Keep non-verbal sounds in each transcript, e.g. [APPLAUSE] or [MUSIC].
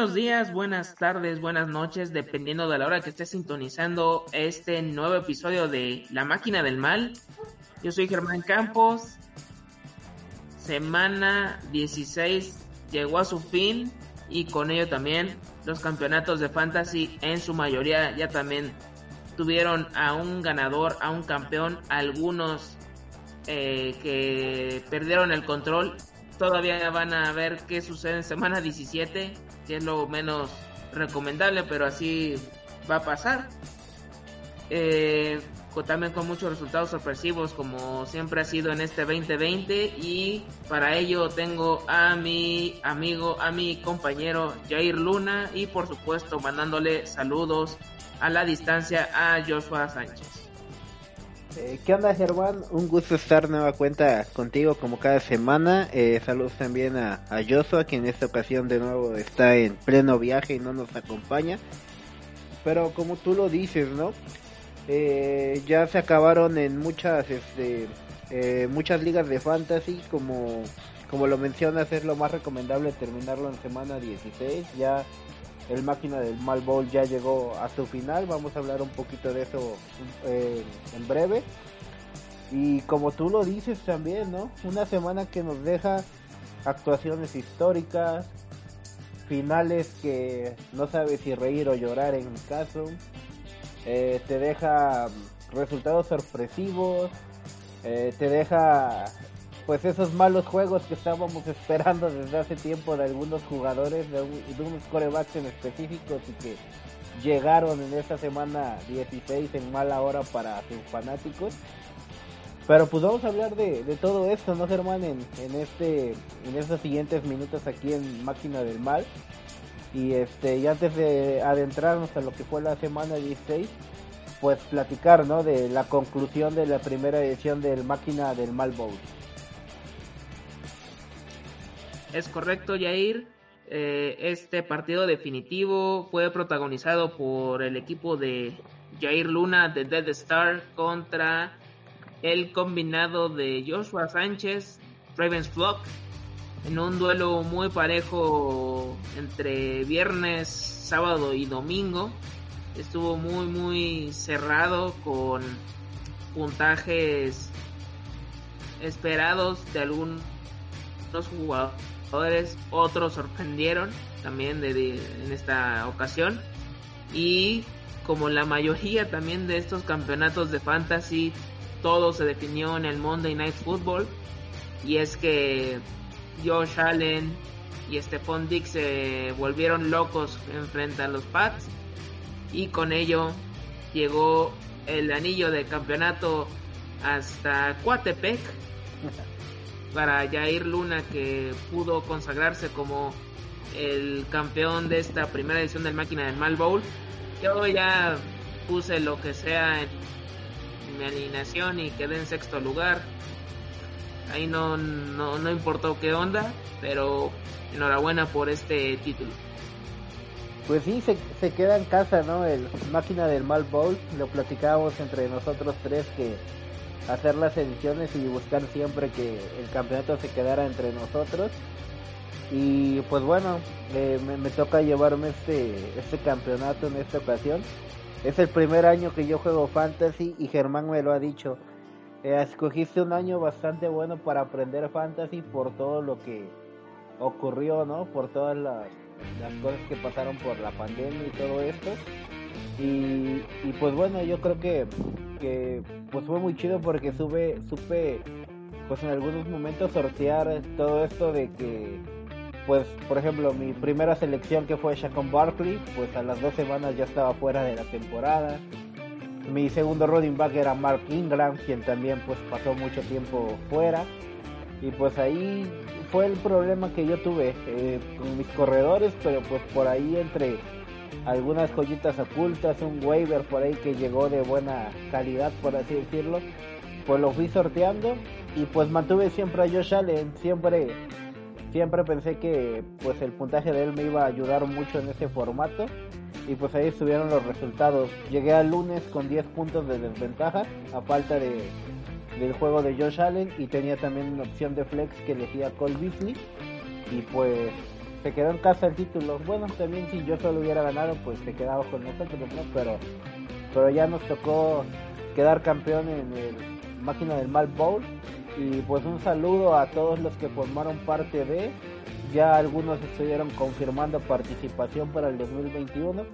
Buenos días, buenas tardes, buenas noches, dependiendo de la hora que estés sintonizando este nuevo episodio de La Máquina del Mal. Yo soy Germán Campos. Semana 16 llegó a su fin y con ello también los campeonatos de fantasy en su mayoría ya también tuvieron a un ganador, a un campeón, algunos eh, que perdieron el control. Todavía van a ver qué sucede en semana 17, que es lo menos recomendable, pero así va a pasar. Eh, también con muchos resultados sorpresivos como siempre ha sido en este 2020 y para ello tengo a mi amigo, a mi compañero Jair Luna y por supuesto mandándole saludos a la distancia a Joshua Sánchez. Eh, ¿Qué onda Germán? Un gusto estar nueva cuenta contigo como cada semana. Eh, saludos también a, a Joshua, que en esta ocasión de nuevo está en pleno viaje y no nos acompaña. Pero como tú lo dices, ¿no? Eh, ya se acabaron en muchas, este, muchas ligas de fantasy, como, como lo mencionas, es lo más recomendable terminarlo en semana 16. Ya el máquina del Mal Bowl ya llegó a su final. Vamos a hablar un poquito de eso eh, en breve. Y como tú lo dices también, ¿no? Una semana que nos deja actuaciones históricas, finales que no sabes si reír o llorar en mi caso. Eh, te deja resultados sorpresivos, eh, te deja pues esos malos juegos que estábamos esperando desde hace tiempo de algunos jugadores, de, unos corebacks en específicos y que llegaron en esta semana 16 en mala hora para sus fanáticos. Pero pues vamos a hablar de, todo esto, ¿no, Germán? En, en, este, en estos siguientes minutos aquí en Máquina del Mal. Y este, y antes de adentrarnos a lo que fue la semana 16, pues platicar, ¿no? De la conclusión de la primera edición del Máquina del Mal Bowl. Es correcto, Jair. Eh, este partido definitivo fue protagonizado por el equipo de Jair Luna de Dead Star contra el combinado de Joshua Sánchez, Ravens Flock, en un duelo muy parejo entre viernes, sábado y domingo. Estuvo muy, muy cerrado con puntajes esperados de algunos jugadores otros sorprendieron también de, en esta ocasión. Y como la mayoría también de estos campeonatos de fantasy, todo se definió en el Monday Night Football. Y es que Josh Allen y Stephon Dix se volvieron locos en frente a los Pats. Y con ello llegó el anillo de campeonato hasta Coatepec [LAUGHS] para Jair Luna que pudo consagrarse como el campeón de esta primera edición del Máquina del Mal Bowl. Yo ya puse lo que sea en mi alineación y quedé en sexto lugar. Ahí no, no, no importó qué onda, pero enhorabuena por este título. Pues sí, se, se queda en casa, ¿no? El Máquina del Mal Bowl. Lo platicábamos entre nosotros tres que hacer las ediciones y buscar siempre que el campeonato se quedara entre nosotros. Y pues bueno, eh, me, toca llevarme este, este campeonato en esta ocasión. Es el primer año que yo juego fantasy y Germán me lo ha dicho. Eh, escogiste un año bastante bueno para aprender fantasy por todo lo que ocurrió, ¿no? Por todas las, las cosas que pasaron por la pandemia y todo esto. Y, pues bueno, yo creo que que pues fue muy chido porque sube, supe pues en algunos momentos sortear todo esto de que pues por ejemplo mi primera selección que fue Shaquan Barkley pues a las dos semanas ya estaba fuera de la temporada. Mi segundo running back era Mark Ingram quien también pues pasó mucho tiempo fuera. Y pues ahí fue el problema que yo tuve eh, con mis corredores pero pues por ahí entre algunas joyitas ocultas, un waiver por ahí que llegó de buena calidad, por así decirlo. Pues lo fui sorteando y pues mantuve siempre a Josh Allen, siempre siempre pensé que pues el puntaje de él me iba a ayudar mucho en ese formato y pues ahí estuvieron los resultados. Llegué al lunes con 10 puntos de desventaja a falta de del juego de Josh Allen y tenía también una opción de flex que elegía Cole Beasley y pues se quedó en casa el título. Bueno, también si yo solo hubiera ganado, pues se quedaba con nosotros, ¿no? Pero, pero ya nos tocó quedar campeón en el máquina del Mal Bowl. Y pues un saludo a todos los que formaron parte de. Ya algunos estuvieron confirmando participación para el 2021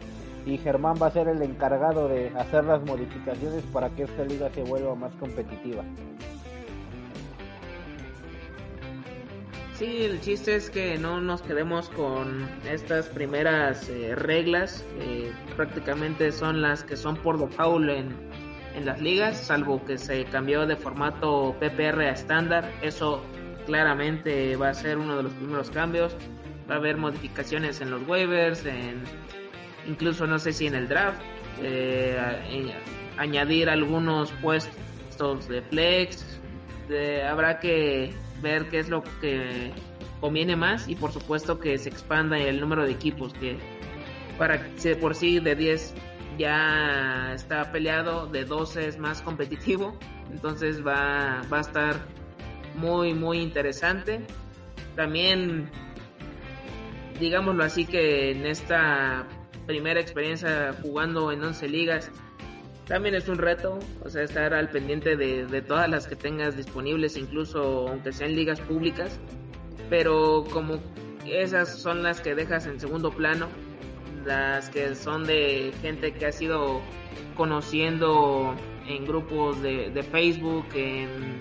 y Germán va a ser el encargado de hacer las modificaciones para que esta liga se vuelva más competitiva. Sí, el chiste es que no nos quedemos con estas primeras eh, reglas, prácticamente son las que son por default en, en las ligas, salvo que se cambió de formato PPR a estándar. Eso claramente va a ser uno de los primeros cambios. Va a haber modificaciones en los waivers, en incluso no sé si en el draft, eh, añadir algunos puestos de flex. habrá que ver qué es lo que conviene más y por supuesto que se expanda el número de equipos que para que por sí de 10 ya está peleado, de 12 es más competitivo, entonces va, va a estar muy muy interesante. También digámoslo así que en esta primera experiencia jugando en 11 ligas también es un reto, o sea, estar al pendiente de, todas las que tengas disponibles, incluso aunque sean ligas públicas, pero como esas son las que dejas en segundo plano, las que son de gente que ha sido conociendo en grupos de, de Facebook, en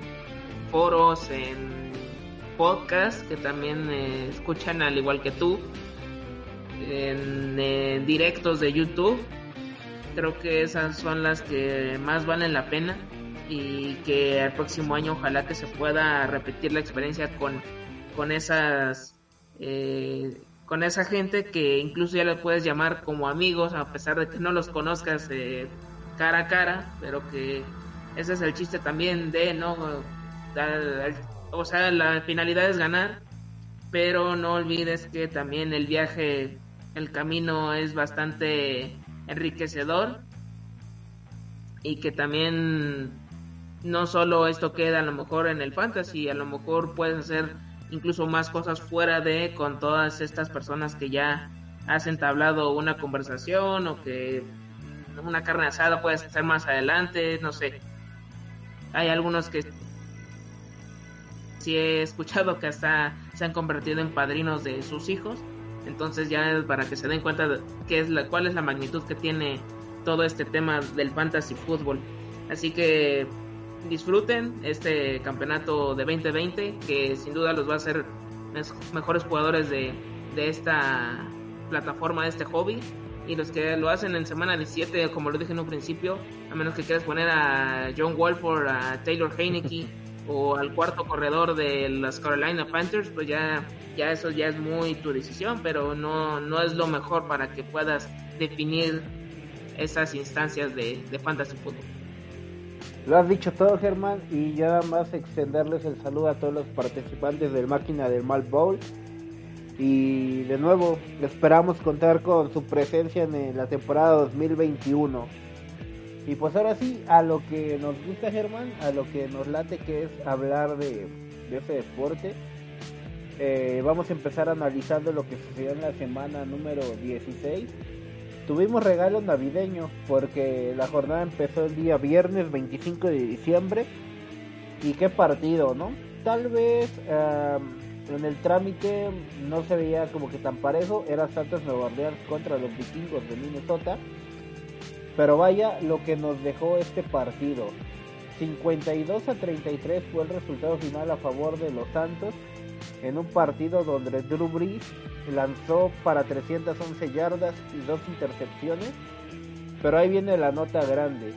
foros, en podcasts que también eh, escuchan al igual que tú, en directos de YouTube creo que esas son las que más valen la pena y que el próximo año ojalá que se pueda repetir la experiencia con, con esas eh, con esa gente que incluso ya le puedes llamar como amigos a pesar de que no los conozcas eh, cara a cara pero que ese es el chiste también de no o sea la finalidad es ganar pero no olvides que también el viaje el camino es bastante enriquecedor y que también no solo esto queda a lo mejor en el fantasy, a lo mejor puedes hacer incluso más cosas fuera de con todas estas personas que ya has entablado una conversación o que una carne asada puedes hacer más adelante, no sé. Hay algunos que sí he escuchado que hasta se han convertido en padrinos de sus hijos entonces ya para que se den cuenta de qué es la, cuál es la magnitud que tiene todo este tema del fantasy fútbol. Así que disfruten este campeonato de 2020 que sin duda los va a hacer mejores jugadores de, de esta plataforma, de este hobby. Y los que lo hacen en semana 17, como lo dije en un principio, a menos que quieras poner a John Walford, a Taylor Heineke o al cuarto corredor de las Carolina Panthers, pues ya, ya eso ya es muy tu decisión, pero no, no es lo mejor para que puedas definir esas instancias de, de fantasy fútbol. Lo has dicho todo, Germán, y ya nada más extenderles el saludo a todos los participantes del Máquina del Mal Bowl. Y de nuevo, esperamos contar con su presencia en la temporada 2021. Y pues ahora sí, a lo que nos gusta Germán, a lo que nos late que es hablar de, ese deporte, eh, vamos a empezar analizando lo que sucedió en la semana número 16. Tuvimos regalo navideño porque la jornada empezó el día viernes 25 de diciembre. Y qué partido, ¿no? Tal vez en el trámite no se veía como que tan parejo. Era Santos Nueva Orleans contra los vikingos de Minnesota. Pero vaya lo que nos dejó este partido. 52 a 33 fue el resultado final a favor de los Santos en un partido donde Drew Brees lanzó para 311 yardas y dos intercepciones. Pero ahí viene la nota grande.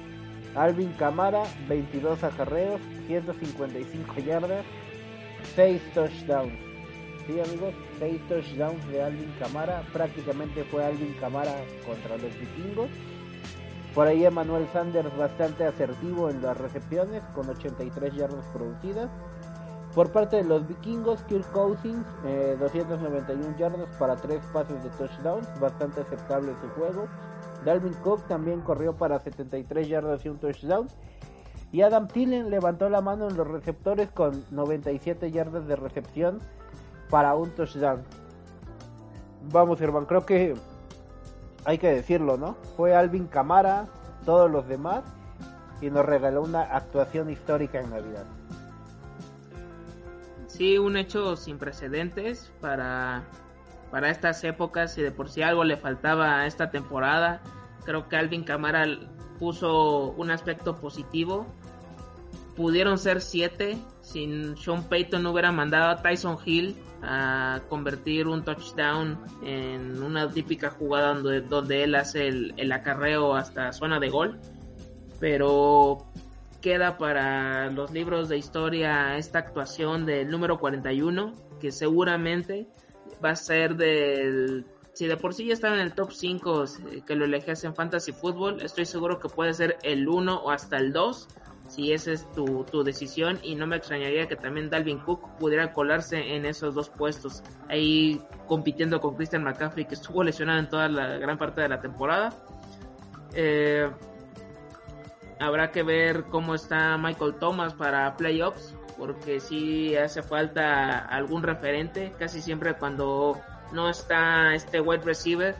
Alvin Camara, 22 acarreos, 155 yardas, 6 touchdowns. Sí amigos, 6 touchdowns de Alvin Camara. Prácticamente fue Alvin Camara contra los vikingos. Por ahí Emmanuel Sanders bastante asertivo en las recepciones con 83 yardas producidas. Por parte de los vikingos, Kirk Cousins, 291 eh, yardas para 3 pases de touchdowns, bastante aceptable su juego. Dalvin Cook también corrió para 73 yardas y un touchdown. Y Adam Thielen levantó la mano en los receptores con 97 yardas de recepción para un touchdown. vamos hermano, creo que hay que decirlo, ¿no? Fue Alvin Camara, todos los demás, y nos regaló una actuación histórica en Navidad. Sí, un hecho sin precedentes para, para estas épocas y de por sí algo le faltaba a esta temporada. Creo que Alvin Camara puso un aspecto positivo. Pudieron ser siete si Sean Payton hubiera mandado a Tyson Hill a convertir un touchdown en una típica jugada donde, donde él hace el, el, acarreo hasta zona de gol. Pero queda para los libros de historia esta actuación del número 41, que seguramente va a ser del... Si de por sí ya estaba en el top 5 eh, que lo elegías en Fantasy Football, estoy seguro que puede ser el 1 o hasta el 2 si esa es tu, tu, decisión y no me extrañaría que también Dalvin Cook pudiera colarse en esos dos puestos ahí compitiendo con Christian McCaffrey que estuvo lesionado en toda la gran parte de la temporada. Eh, habrá que ver cómo está Michael Thomas para playoffs porque si hace falta algún referente. Casi siempre cuando no está este wide receiver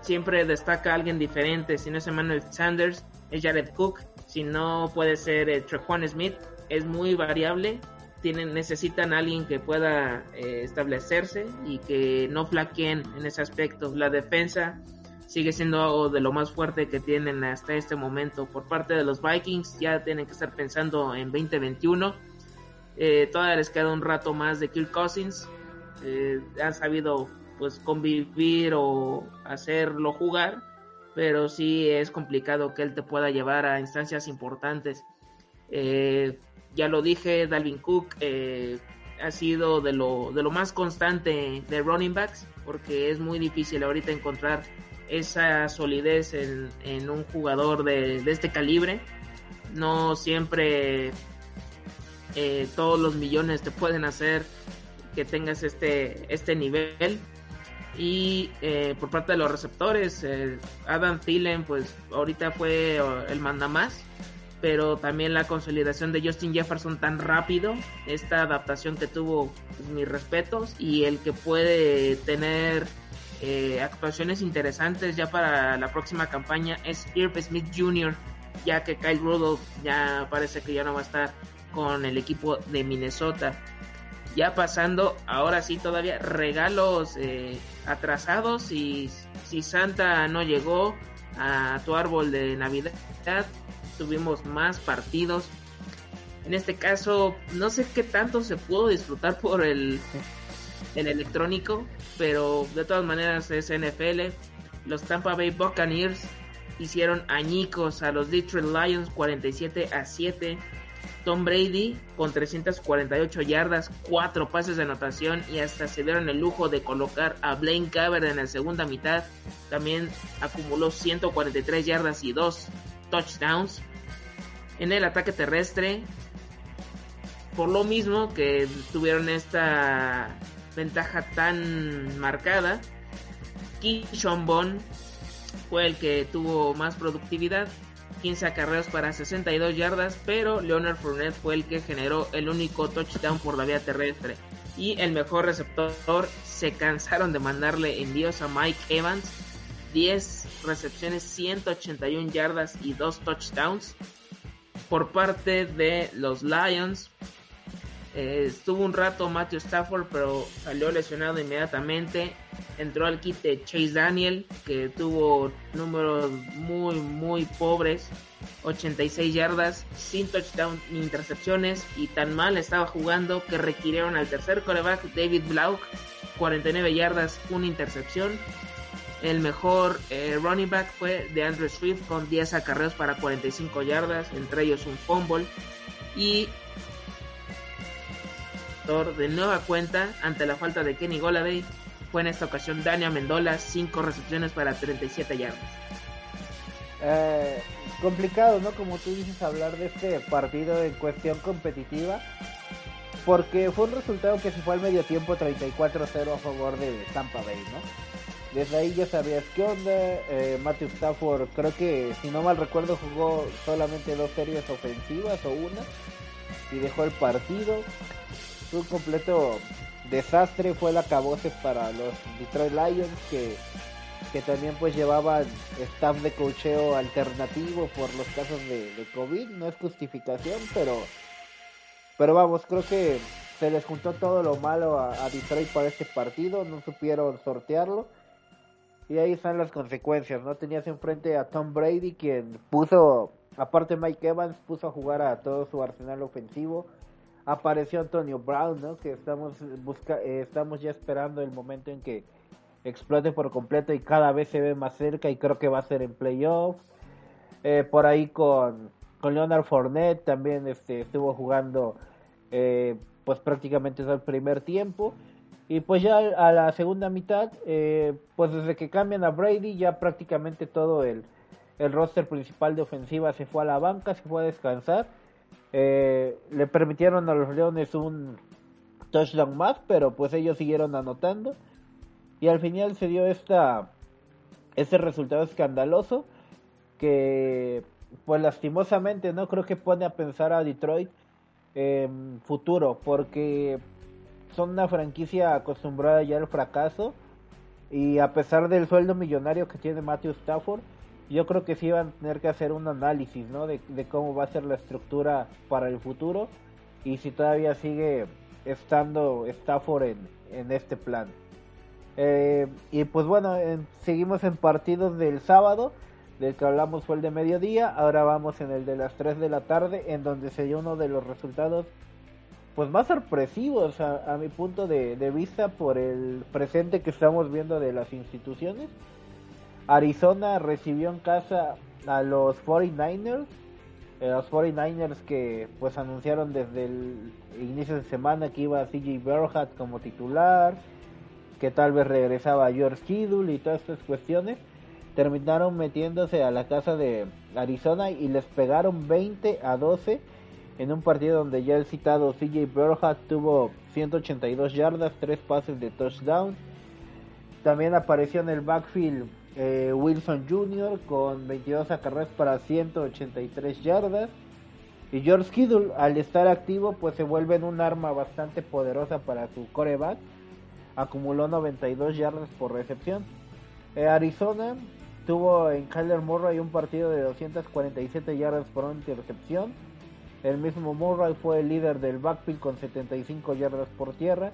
siempre destaca alguien diferente. Si no es Emmanuel Sanders es Jared Cook si no puede ser eh, Trequan Smith, es muy variable. Tienen, necesitan alguien que pueda eh, establecerse y que no flaqueen en ese aspecto. La defensa sigue siendo de lo más fuerte que tienen hasta este momento. Por parte de los Vikings ya tienen que estar pensando en 2021. Eh, todavía les queda un rato más de Kirk Cousins. Eh, han sabido pues convivir o hacerlo jugar pero sí es complicado que él te pueda llevar a instancias importantes. Eh, ya lo dije, Dalvin Cook eh, ha sido de lo, de lo más constante de running backs, porque es muy difícil ahorita encontrar esa solidez en, un jugador de, este calibre. No siempre eh, todos los millones te pueden hacer que tengas este, este nivel y eh, por parte de los receptores, eh, Adam Thielen, pues ahorita fue el manda más, pero también la consolidación de Justin Jefferson tan rápido, esta adaptación que tuvo, pues, mis respetos, y el que puede tener eh, actuaciones interesantes ya para la próxima campaña es Irv Smith Jr., ya que Kyle Rudolph ya parece que ya no va a estar con el equipo de Minnesota ya pasando, ahora sí todavía regalos eh, atrasados y si Santa no llegó a tu árbol de Navidad, tuvimos más partidos. En este caso, no sé qué tanto se pudo disfrutar por el, el electrónico, pero de todas maneras es NFL. Los Tampa Bay Buccaneers hicieron añicos a los Detroit Lions 47 a 7 Tom Brady con 348 yardas, 4 pases de anotación y hasta se dieron el lujo de colocar a Blaine Gabbert en la segunda mitad. También acumuló 143 yardas y 2 touchdowns. En el ataque terrestre, por lo mismo que tuvieron esta ventaja tan marcada, Keyshawn Bond fue el que tuvo más productividad 15 acarreos para 62 yardas, pero Leonard Fournette fue el que generó el único touchdown por la vía terrestre. Y el mejor receptor se cansaron de mandarle envíos a Mike Evans. 10 recepciones, 181 yardas y 2 touchdowns. Por parte de los Lions, eh, estuvo un rato Matthew Stafford, pero salió lesionado inmediatamente. Entró al de Chase Daniel, que tuvo números muy, muy pobres. 86 yardas, sin touchdown ni intercepciones. Y tan mal estaba jugando que requirieron al tercer coreback, David Blau 49 yardas, una intercepción. El mejor eh, running back fue de Andrew Swift con 10 acarreos para 45 yardas, entre ellos un fumble. Y de nueva cuenta ante la falta de Kenny Goladay. Fue en esta ocasión Daniel Mendola, 5 recepciones para 37 yardas. Eh, complicado, ¿no? Como tú dices, hablar de este partido en cuestión competitiva. Porque fue un resultado que se fue al medio tiempo 34-0 a favor de Tampa Bay, ¿no? Desde ahí ya sabías qué onda. Eh, Matthew Stafford, creo que si no mal recuerdo, jugó solamente dos series ofensivas o una. Y dejó el partido un completo desastre fue la cabose para los Detroit Lions que, que también pues llevaban staff de cocheo alternativo por los casos de, COVID, no es justificación, pero pero vamos, creo que se les juntó todo lo malo a, Detroit para este partido, no supieron sortearlo. Y ahí están las consecuencias, ¿no? Tenías enfrente a Tom Brady, quien puso, aparte Mike Evans, puso a jugar a todo su arsenal ofensivo. Apareció Antonio Brown, ¿no? Que estamos, busca eh, estamos ya esperando el momento en que explote por completo y cada vez se ve más cerca y creo que va a ser en playoff. Eh, por ahí con, con Leonard Fournette también este, estuvo jugando eh, pues prácticamente todo el primer tiempo. Y pues ya a la segunda mitad, eh, pues desde que cambian a Brady, ya prácticamente todo el, el roster principal de ofensiva se fue a la banca, se fue a descansar. Eh, le permitieron a los Leones un touchdown más, pero pues ellos siguieron anotando. Y al final se dio esta, este resultado escandaloso que pues lastimosamente no creo que pone a pensar a Detroit futuro, porque son una franquicia acostumbrada ya al fracaso y a pesar del sueldo millonario que tiene Matthew Stafford, yo creo que sí van a tener que hacer un análisis ¿no? de, cómo va a ser la estructura para el futuro y si todavía sigue estando Stafford en, en este plan. Eh, y pues bueno, seguimos en partidos del sábado del que hablamos fue el de mediodía, ahora vamos en el de las 3 de la tarde, en donde se dio uno de los resultados pues más sorpresivos a, mi punto de, vista por el presente que estamos viendo de las instituciones. Arizona recibió en casa a los 49ers, eh, los 49ers que pues anunciaron desde el inicio de semana que iba CJ Berhat como titular, que tal vez regresaba George Kittle y todas estas cuestiones terminaron metiéndose a la casa de Arizona y les pegaron 20 a 12 en un partido donde ya el citado CJ Berhat tuvo 182 yardas, 3 pases de touchdown. También apareció en el backfield eh, Wilson Jr. con 22 acarreos para 183 yardas. Y George Kittle, al estar activo, pues se vuelve en un arma bastante poderosa para su coreback. Acumuló 92 yardas por recepción. Eh, Arizona Tuvo en Kyler Murray un partido de 247 yardas por una intercepción. El mismo Murray fue el líder del backfield con 75 yardas por tierra.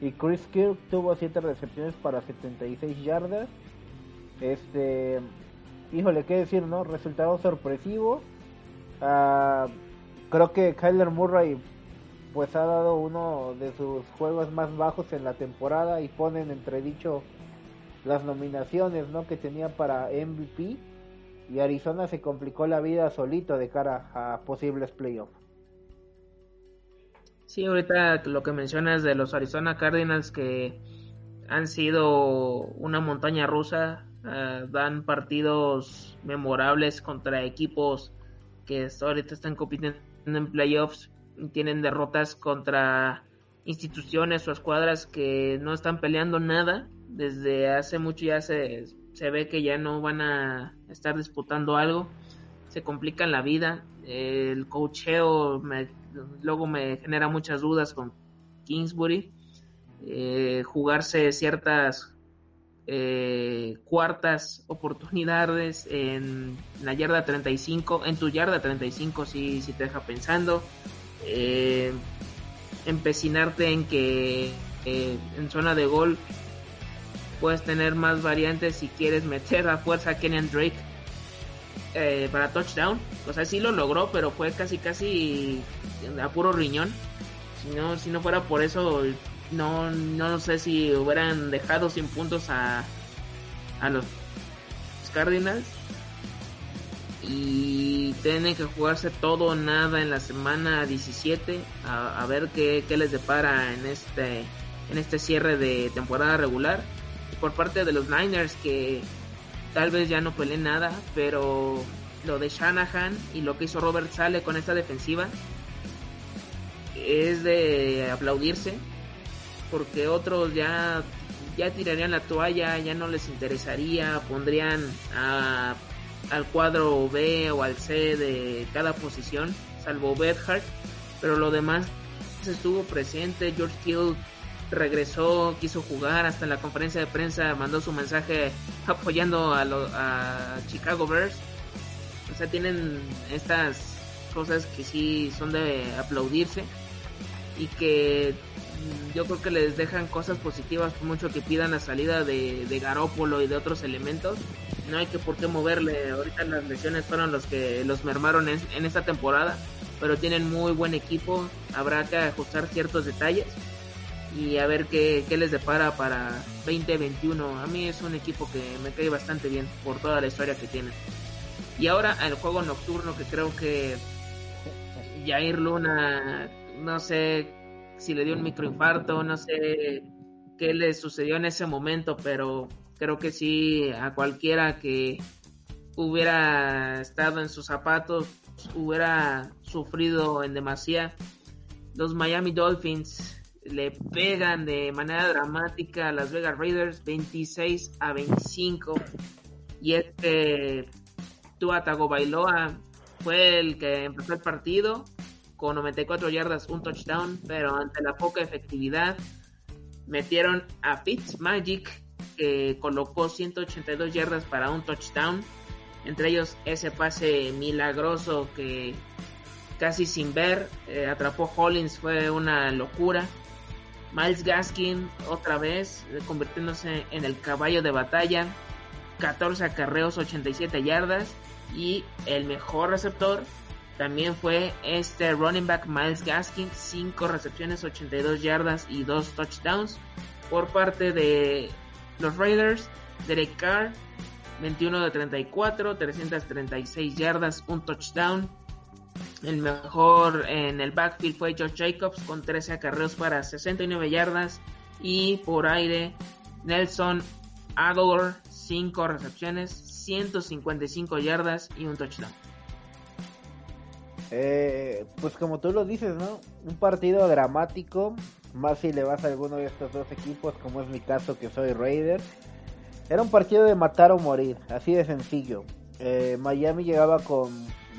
Y Chris Kirk tuvo 7 recepciones para 76 yardas. Este, híjole, qué decir, ¿no? Resultado sorpresivo. Ah, creo que Kyler Murray pues ha dado uno de sus juegos más bajos en la temporada y ponen en entredicho las nominaciones ¿no? que tenía para MVP y Arizona se complicó la vida solito de cara a posibles playoffs. Sí, ahorita lo que mencionas de los Arizona Cardinals que han sido una montaña rusa, eh, dan partidos memorables contra equipos que ahorita están compitiendo en playoffs, tienen derrotas contra instituciones o escuadras que no están peleando nada. Desde hace mucho ya se, se ve que ya no van a estar disputando algo, se complican la vida, el cocheo luego me genera muchas dudas con Kingsbury, eh, jugarse ciertas eh, cuartas oportunidades en la yarda 35, en tu yarda 35 si, si te deja pensando, eh, empecinarte en que en zona de gol puedes tener más variantes si quieres meter a fuerza a Kenyan Drake eh, para touchdown. O sea, sí lo logró, pero fue casi, casi a puro riñón. Si no, si no fuera por eso, no, no sé si hubieran dejado sin puntos a, a los Cardinals. Y tienen que jugarse todo o nada en la semana 17. A, ver qué, qué les depara en este, en este cierre de temporada regular por parte de los Niners que tal vez ya no peleen nada, pero lo de Shanahan y lo que hizo Robert Sale con esta defensiva es de aplaudirse porque otros ya ya tirarían la toalla, ya no les interesaría, pondrían al cuadro B o al C de cada posición, salvo Bedhart, pero lo demás estuvo presente, George Hill regresó, quiso jugar, hasta en la conferencia de prensa mandó su mensaje [LAUGHS] apoyando a, a Chicago Bears. O sea, tienen estas cosas que sí son de aplaudirse y que yo creo que les dejan cosas positivas mucho que pidan la salida de, de Garópolo y de otros elementos. No hay que por qué moverle. Ahorita las lesiones fueron los que los mermaron en, en esta temporada, pero tienen muy buen equipo. Habrá que ajustar ciertos detalles y a ver qué, qué les depara para 2021. A mí es un equipo que me cae bastante bien por toda la historia que tienen. Y ahora el juego nocturno que creo que Jair Luna, no sé si le dio un microinfarto, no sé qué le sucedió en ese momento, pero creo que sí a cualquiera que hubiera estado en sus zapatos hubiera sufrido en demasía. Los Miami Dolphins le pegan de manera dramática a Las Vegas Raiders 26 a 25 y este Tua Tagovailoa fue el que empezó el partido con 94 yardas, un touchdown, pero ante la poca efectividad metieron a Fitzmagic que colocó 182 yardas para un touchdown, entre ellos ese pase milagroso que casi sin ver eh, atrapó Hollins fue una locura. Miles Gaskin otra vez eh, convirtiéndose en el caballo de batalla, 14 acarreos, 87 yardas y el mejor receptor también fue este running back Miles Gaskin, 5 recepciones, 82 yardas y 2 touchdowns. Por parte de los Raiders, Derek Carr, 21 de 34, 336 yardas, un touchdown. El mejor en el backfield fue Josh Jacobs con 13 acarreos para 69 yardas. Y por aire, Nelson Aguilar, 5 recepciones, 155 yardas y un touchdown. Eh, pues como tú lo dices, ¿no? Un partido dramático, más si le vas a alguno de estos dos equipos, como es mi caso que soy Raider. Era un partido de matar o morir, así de sencillo. Eh, Miami llegaba con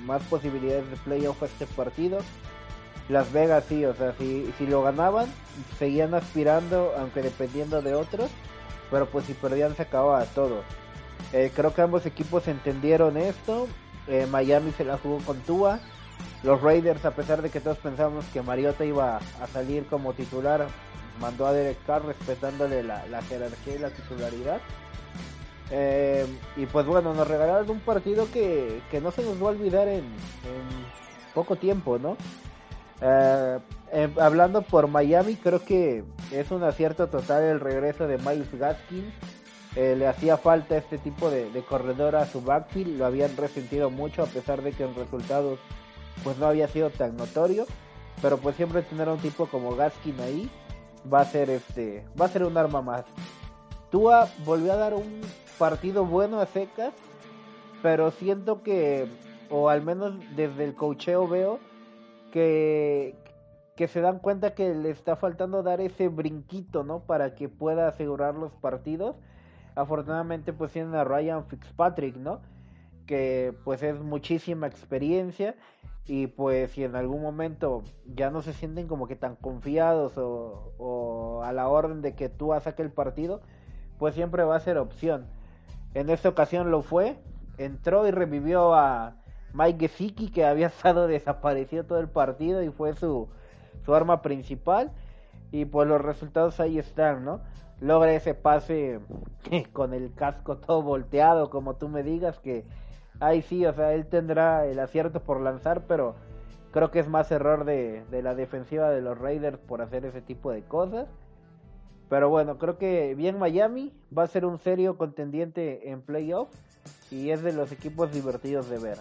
más posibilidades de playoff a este partido. Las Vegas sí, o sea, si, si lo ganaban, seguían aspirando, aunque dependiendo de otros, pero pues si perdían se acababa todo. Eh, creo que ambos equipos entendieron esto. Miami se la jugó con Tua los Raiders, a pesar de que todos pensábamos que Mariota iba a salir como titular, mandó a Derek Carr respetándole la, jerarquía y la titularidad. Eh, y pues bueno, nos regalaron un partido que, no se nos va a olvidar en, poco tiempo, ¿no? Eh, eh, hablando por Miami, creo que es un acierto total el regreso de Miles Gaskin. le hacía falta este tipo de, de corredor a su backfield, lo habían resentido mucho a pesar de que en resultados pues no había sido tan notorio, pero pues siempre tener a un tipo como Gaskin ahí va a ser este, va a ser un arma más. Tua volvió a dar un partido bueno a secas, pero siento que, o al menos desde el cocheo veo, que, que se dan cuenta que le está faltando dar ese brinquito, ¿no? Para que pueda asegurar los partidos. Afortunadamente pues tienen a Ryan Fitzpatrick, ¿no? Que pues es muchísima experiencia y pues si en algún momento ya no se sienten como que tan confiados o, a la orden de que tú saque el partido, pues siempre va a ser opción. En esta ocasión lo fue, entró y revivió a Mike Gesicki que había [LAUGHS] estado desaparecido todo el partido y fue su, su arma principal y pues los resultados ahí están, ¿no? Logra ese pase [LAUGHS] con el casco todo volteado, como tú me digas, que Ahí sí, o sea, él tendrá el acierto por lanzar, pero creo que es más error de, la defensiva de los Raiders por hacer ese tipo de cosas. Pero bueno, creo que bien Miami va a ser un serio contendiente en playoff y es de los equipos divertidos de ver.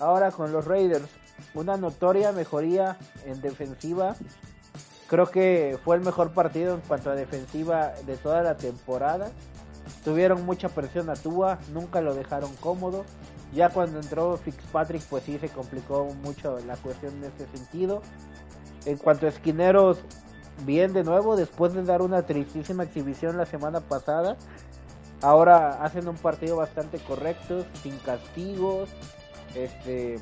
Ahora con los Raiders, una notoria mejoría en defensiva. Creo que fue el mejor partido en cuanto a defensiva de toda la temporada. Tuvieron mucha presión a Tua, nunca lo dejaron cómodo. Ya cuando entró Fitzpatrick, pues sí se complicó mucho la cuestión en ese sentido. En cuanto a esquineros, bien de nuevo, después de dar una tristísima exhibición la semana pasada. Ahora hacen un partido bastante correcto, sin castigos, este,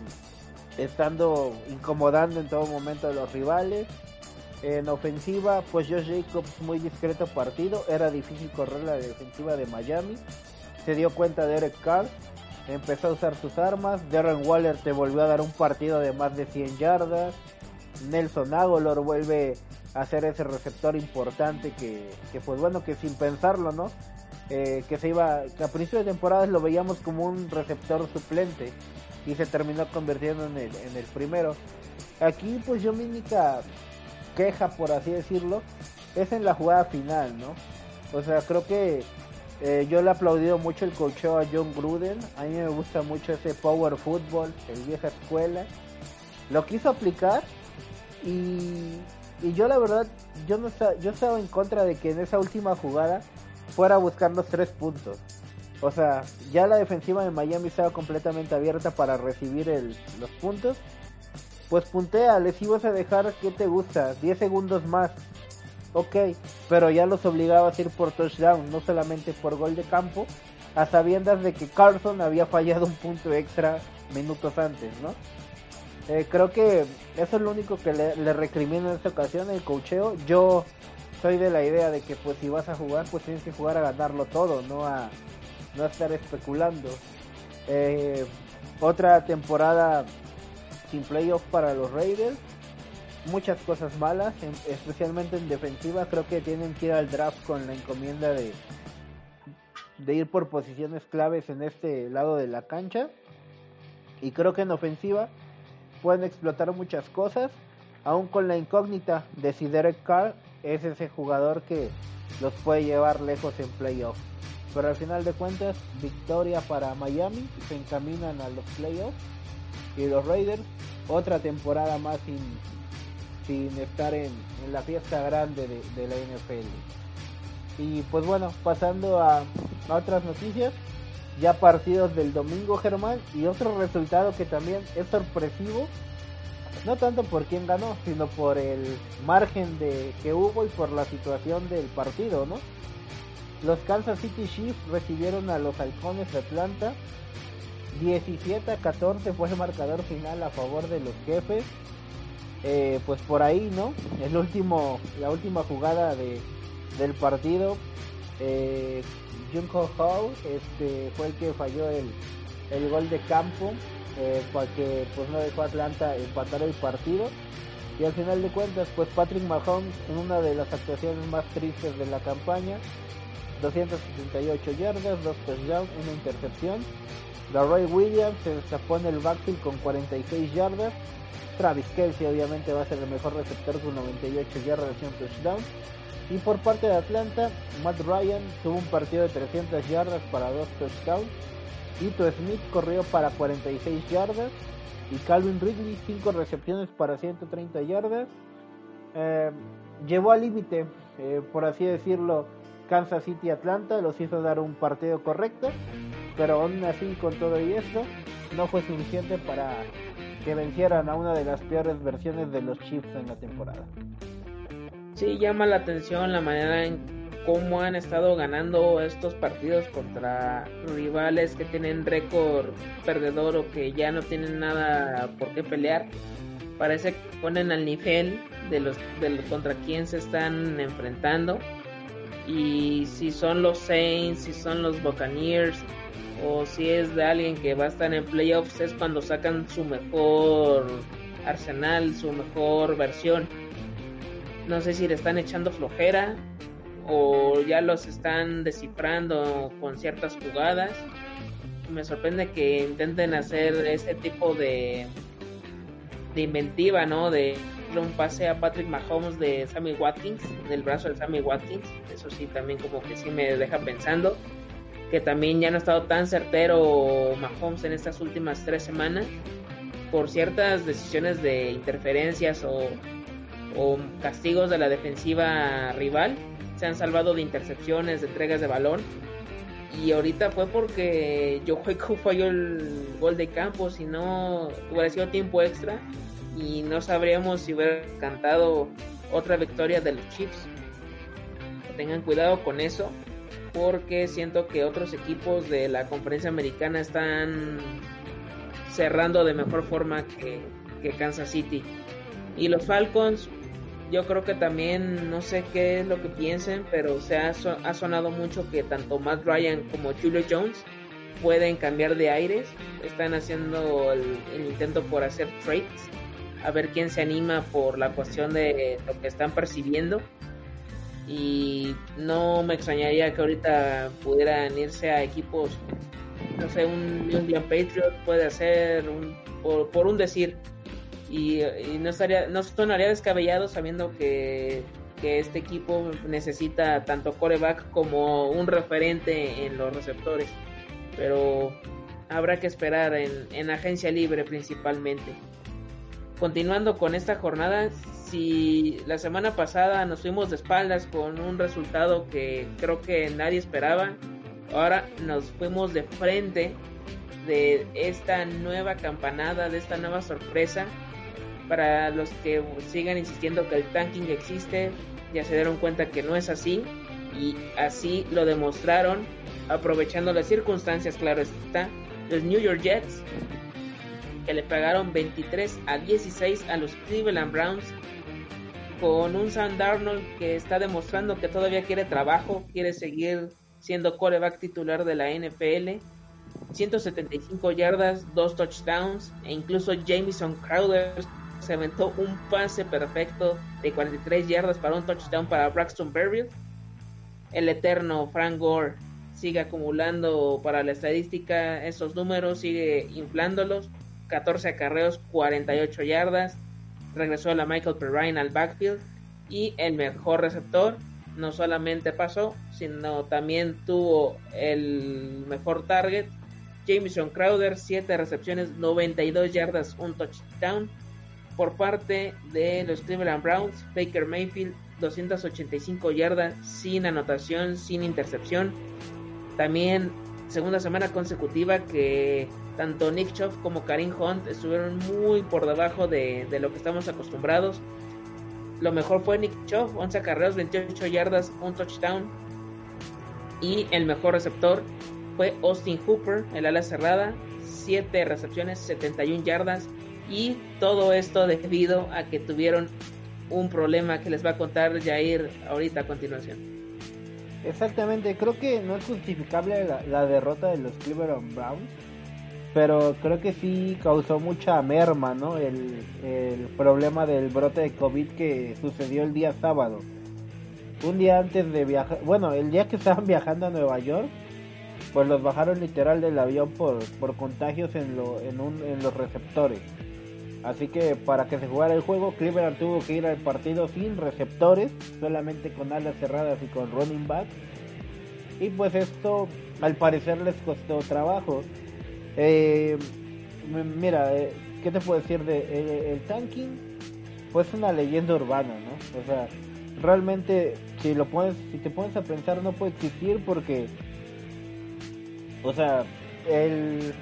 estando incomodando en todo momento a los rivales. En ofensiva, pues Josh Jacobs muy discreto partido, era difícil correr la defensiva de Miami. Se dio cuenta de Eric Carr, empezó a usar sus armas. Darren Waller te volvió a dar un partido de más de 100 yardas. Nelson Aguilar vuelve a ser ese receptor importante que, que pues bueno, que sin pensarlo, ¿no? Eh, que se iba, a principio de temporada lo veíamos como un receptor suplente y se terminó convirtiendo en el, en el primero. Aquí pues yo mi única queja, por así decirlo, es en la jugada final, ¿no? O sea, creo que eh, yo le he aplaudido mucho el cocheo a John Gruden. A mí me gusta mucho ese power football, el vieja escuela. Lo quiso aplicar y, y yo la verdad, yo no yo estaba en contra de que en esa última jugada fuera a buscar los tres puntos. O sea, ya la defensiva de Miami estaba completamente abierta para recibir el, los puntos. Pues puntea, les ibas a dejar, ¿qué te gusta? 10 segundos más. Ok, pero ya los obligabas a ir por touchdown, no solamente por gol de campo, a sabiendas de que Carlson había fallado un punto extra minutos antes, ¿no? Eh, creo que eso es lo único que le, le recrimino en esta ocasión, el cocheo. Yo soy de la idea de que pues si vas a jugar, pues tienes que jugar a ganarlo todo, no a, no estar especulando. Eh, otra temporada sin playoff para los Raiders. Muchas cosas malas, especialmente en defensiva. Creo que tienen que ir al draft con la encomienda de, de ir por posiciones claves en este lado de la cancha. Y creo que en ofensiva pueden explotar muchas cosas, aún con la incógnita de si Derek Carr es ese jugador que los puede llevar lejos en playoffs. Pero al final de cuentas, victoria para Miami, se encaminan a los playoffs. Y los Raiders, otra temporada más sin, sin estar en, la fiesta grande de, la NFL. Y pues bueno, pasando a, otras noticias, ya partidos del domingo Germán y otro resultado que también es sorpresivo no tanto por quién ganó, sino por el margen de que hubo y por la situación del partido, ¿no? Los Kansas City Chiefs recibieron a los Halcones de Atlanta. 17 a 14 fue el marcador final a favor de los jefes. Eh, pues por ahí, ¿no? El último, la última jugada de, del partido, eh, Hall este, fue el que falló el, el gol de campo eh, que pues no dejó a Atlanta empatar el partido. Y al final de cuentas pues Patrick Mahomes en una de las actuaciones más tristes de la campaña 278 yardas, 2 touchdowns, una intercepción. Ray Williams se destapó en el backfield con 46 yardas Travis Kelsey obviamente va a ser el mejor receptor con 98 yardas y un touchdown. Y por parte de Atlanta Matt Ryan tuvo un partido de 300 yardas para 2 touchdowns. Ito Smith corrió para 46 yardas. Y Calvin Ridley 5 recepciones para 130 yardas. Eh, llevó al límite, eh, por así decirlo, Kansas City Atlanta, los hizo dar un partido correcto, pero aún así con todo y esto no fue suficiente para que vencieran a una de las peores versiones de los Chiefs en la temporada. Sí, llama la atención la manera en cómo han estado ganando estos partidos contra rivales que tienen récord perdedor o que ya no tienen nada por qué pelear. Parece que ponen al nivel de los, de los contra quien se están enfrentando. Y si son los Saints, si son los Buccaneers, o si es de alguien que va a estar en playoffs, es cuando sacan su mejor arsenal, su mejor versión. No sé si le están echando flojera o ya los están descifrando con ciertas jugadas. Me sorprende que intenten hacer ese tipo de, de inventiva, ¿no? De un pase a Patrick Mahomes de Sammy Watkins, del brazo de Sammy Watkins. Eso sí, también como que sí me deja pensando que también ya no ha estado tan certero Mahomes en estas últimas tres semanas por ciertas decisiones de interferencias o, castigos de la defensiva rival se han salvado de intercepciones, de entregas de balón. Y ahorita fue porque Joe [LAUGHS] falló el gol de campo, si no hubiera sido tiempo extra y no sabríamos si hubiera cantado otra victoria de los Chiefs. Tengan cuidado con eso porque siento que otros equipos de la conferencia americana están cerrando de mejor forma que, que Kansas City. Y los Falcons yo creo que también, no sé qué es lo que piensen, pero se ha, ha sonado mucho que tanto Matt Ryan como Julio Jones pueden cambiar de aires. Están haciendo el, intento por hacer trades. A ver quién se anima por la cuestión de lo que están percibiendo. Y no me extrañaría que ahorita pudieran irse a equipos, no sé, un New England Patriot puede hacer, un, por, un decir, y, no estaría no sonaría descabellado sabiendo que, que, este equipo necesita tanto coreback como un referente en los receptores pero habrá que esperar en, agencia libre principalmente. Continuando con esta jornada, si la semana pasada nos fuimos de espaldas con un resultado que creo que nadie esperaba, ahora nos fuimos de frente de esta nueva campanada, de esta nueva sorpresa. Para los que sigan insistiendo que el tanking existe, ya se dieron cuenta que no es así y así lo demostraron aprovechando las circunstancias, claro está, los New York Jets, que le pagaron 23 a 16 a los Cleveland Browns, con un Sam Darnold que está demostrando que todavía quiere trabajo, quiere seguir siendo coreback titular de la NFL. 175 yardas, 2 touchdowns, e incluso Jamison Crowder se aventó un pase perfecto de 43 yardas para un touchdown para Braxton Berrios. El eterno Frank Gore sigue acumulando para la estadística esos números, sigue inflándolos. 14 acarreos, 48 yardas. Regresó a la Michael Perrine al backfield. Y el mejor receptor no solamente pasó, sino también tuvo el mejor target. Jameson Crowder, 7 recepciones, 92 yardas, un touchdown. Por parte de los Cleveland Browns, Baker Mayfield, 285 yardas, sin anotación, sin intercepción. También segunda semana consecutiva que tanto Nick Chubb como Karim Hunt estuvieron muy por debajo de, lo que estamos acostumbrados. Lo mejor fue Nick Chubb, 11 carreras, 28 yardas, un touchdown. Y el mejor receptor fue Austin Hooper, el ala cerrada, 7 recepciones, 71 yardas. Y todo esto debido a que tuvieron un problema que les va a contar Jair ahorita a continuación. Exactamente, creo que no es justificable la, derrota de los Cleveland Browns, pero creo que sí causó mucha merma, ¿no? El, el problema del brote de COVID que sucedió el día sábado. Un día antes de viajar, bueno, el día que estaban [LAUGHS] viajando a Nueva York, pues los bajaron literal del avión por, por contagios en, lo, en, un, en los receptores. Así que para que se jugara el juego, Cleveland tuvo que ir al partido sin receptores, solamente con alas cerradas y con running back. Y pues esto al parecer les costó trabajo. Eh, mira, eh, ¿qué te puedo decir de eh, el tanking? Pues una leyenda urbana, ¿no? O sea, realmente si lo pones, si te pones a pensar no puede existir porque, o sea, el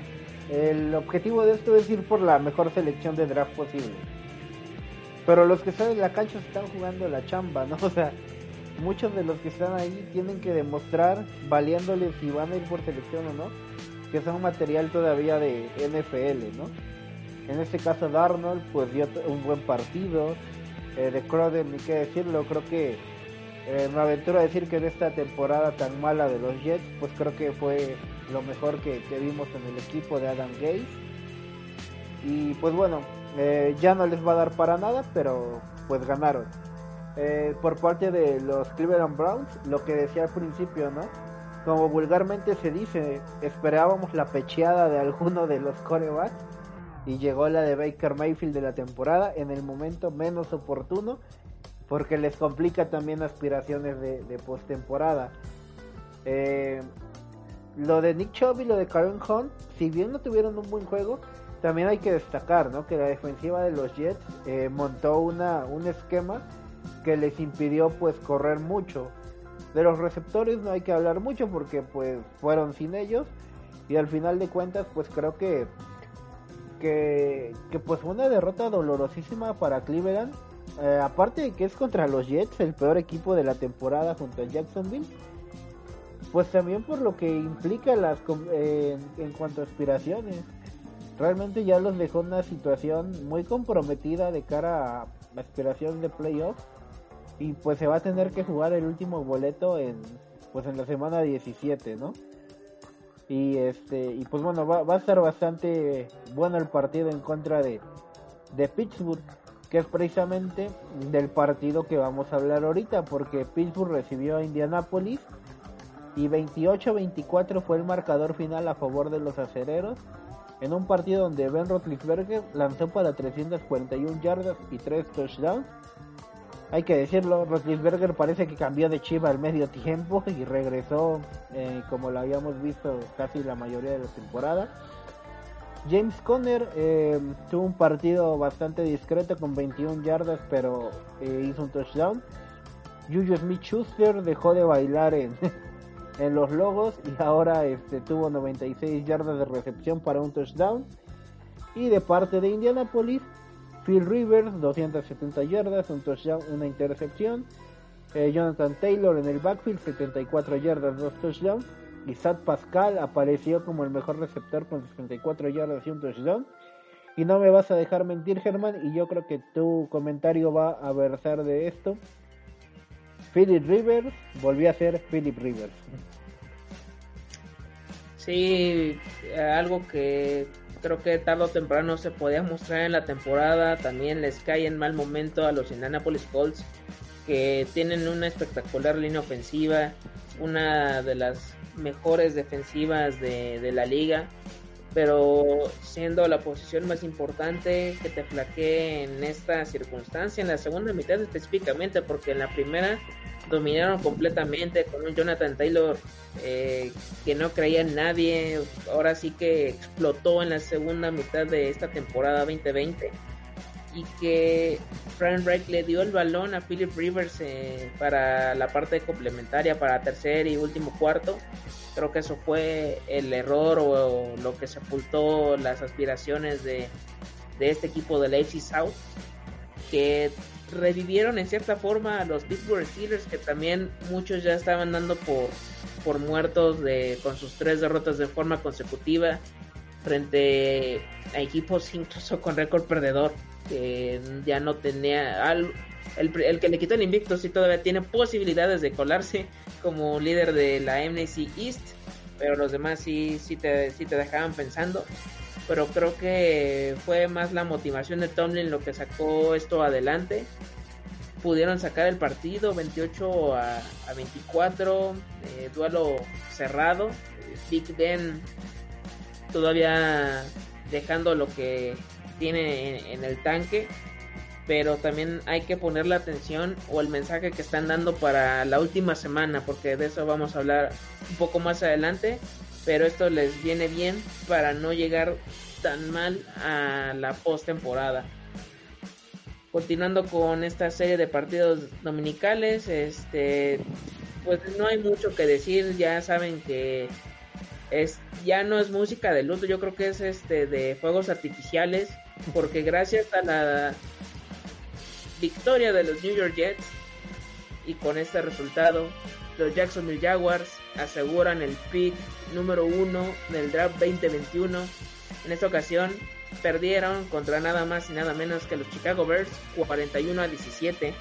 el objetivo de esto es ir por la mejor selección de draft posible. Pero los que están en la cancha están jugando la chamba, ¿no? [LAUGHS] O sea, muchos de los que están ahí tienen que demostrar, valiéndoles si van a ir por selección o no, que son material todavía de NFL, ¿no? En este caso Darnold pues dio un buen partido, eh, de Crowder ni qué decirlo, creo que eh, me aventuro a decir que en esta temporada tan mala de los Jets, pues creo que fue lo mejor que, vimos en el equipo de Adam Gates. Y pues bueno, eh, ya no les va a dar para nada, pero pues ganaron. Por parte de los Cleveland Browns, lo que decía al principio, ¿no? Como vulgarmente se dice, esperábamos la pecheada de alguno de los corebacks y llegó la de Baker Mayfield de la temporada en el momento menos oportuno porque les complica también aspiraciones de, de postemporada. Eh, lo de Nick Chubb y lo de Karen Hunt, si bien no tuvieron un buen juego, también hay que destacar ¿no? que la defensiva de los Jets eh, montó una, un esquema que les impidió pues correr mucho. De los receptores no hay que hablar mucho porque pues fueron sin ellos y al final de cuentas pues creo que que, que pues una derrota dolorosísima para Cleveland eh, aparte de que es contra los Jets, el peor equipo de la temporada junto a Jacksonville, pues también por lo que implica las en cuanto a aspiraciones. Realmente ya los dejó una situación muy comprometida de cara a la aspiración de playoff. Y pues se va a tener que jugar el último boleto en pues en la semana 17, ¿no? Y este y pues bueno, va, a estar bastante bueno el partido en contra de, de Pittsburgh, que es precisamente del partido que vamos a hablar ahorita, porque Pittsburgh recibió a Indianapolis y 28-24 fue el marcador final a favor de los acereros en un partido donde Ben Roethlisberger lanzó para 341 yardas y 3 touchdowns. Hay que decirlo, Roethlisberger parece que cambió de chiva al medio tiempo [LAUGHS] y regresó eh, como lo habíamos visto casi la mayoría de la temporada. James Conner eh, tuvo un partido bastante discreto con 21 yardas, pero eh, hizo un touchdown. Juju Smith Schuster dejó de bailar en, [LAUGHS] en los logos y ahora este, tuvo 96 yardas de recepción para un touchdown. Y de parte de Indianapolis, Phil Rivers 270 yardas, un touchdown, una intercepción. Eh, Jonathan Taylor en el backfield 74 yardas, dos touchdowns. Y Pascal apareció como el mejor receptor con 64 yardas y un touchdown. Y no me vas a dejar mentir, Germán, y yo creo que tu comentario va a versar de esto. Philip Rivers volvió a ser Philip Rivers. Sí, algo que creo que tarde o temprano se podía mostrar en la temporada. También les cae en mal momento a los Indianapolis Colts, que tienen una espectacular línea ofensiva, una de las mejores defensivas de, de la liga pero siendo la posición más importante que te flaquee en esta circunstancia, en la segunda mitad específicamente, porque en la primera dominaron completamente con un Jonathan Taylor eh, que no creía en nadie, ahora sí que explotó en la segunda mitad de esta temporada 2020 y que Frank Reich le dio el balón a Philip Rivers eh, para la parte complementaria, para tercer y último cuarto. Creo que eso fue el error o, lo que sepultó las aspiraciones de, de este equipo del AFC South, que revivieron en cierta forma a los Pittsburgh Steelers, que también muchos ya estaban dando por, por muertos de, con sus tres derrotas de forma consecutiva frente a equipos incluso con récord perdedor que ya no tenía el, el, que le quitó el invicto sí todavía tiene posibilidades de colarse como líder de la NFC East pero los demás sí sí te, sí te dejaban pensando. Pero creo que fue más la motivación de Tomlin lo que sacó esto adelante. Pudieron sacar el partido 28 a, 24 eh, duelo cerrado. Big Ben todavía dejando lo que tiene en, el tanque, pero también hay que ponerle atención o el mensaje que están dando para la última semana, porque de eso vamos a hablar un poco más adelante, pero esto les viene bien para no llegar tan mal a la postemporada. Continuando con esta serie de partidos dominicales, este pues no hay mucho que decir, ya saben que es ya no es música de luto, yo creo que es este de fuegos artificiales porque gracias a la victoria de los New York Jets y con este resultado, los Jacksonville Jaguars aseguran el pick número uno del draft 2021. En esta ocasión perdieron contra nada más y nada menos que los Chicago Bears 41 a 17.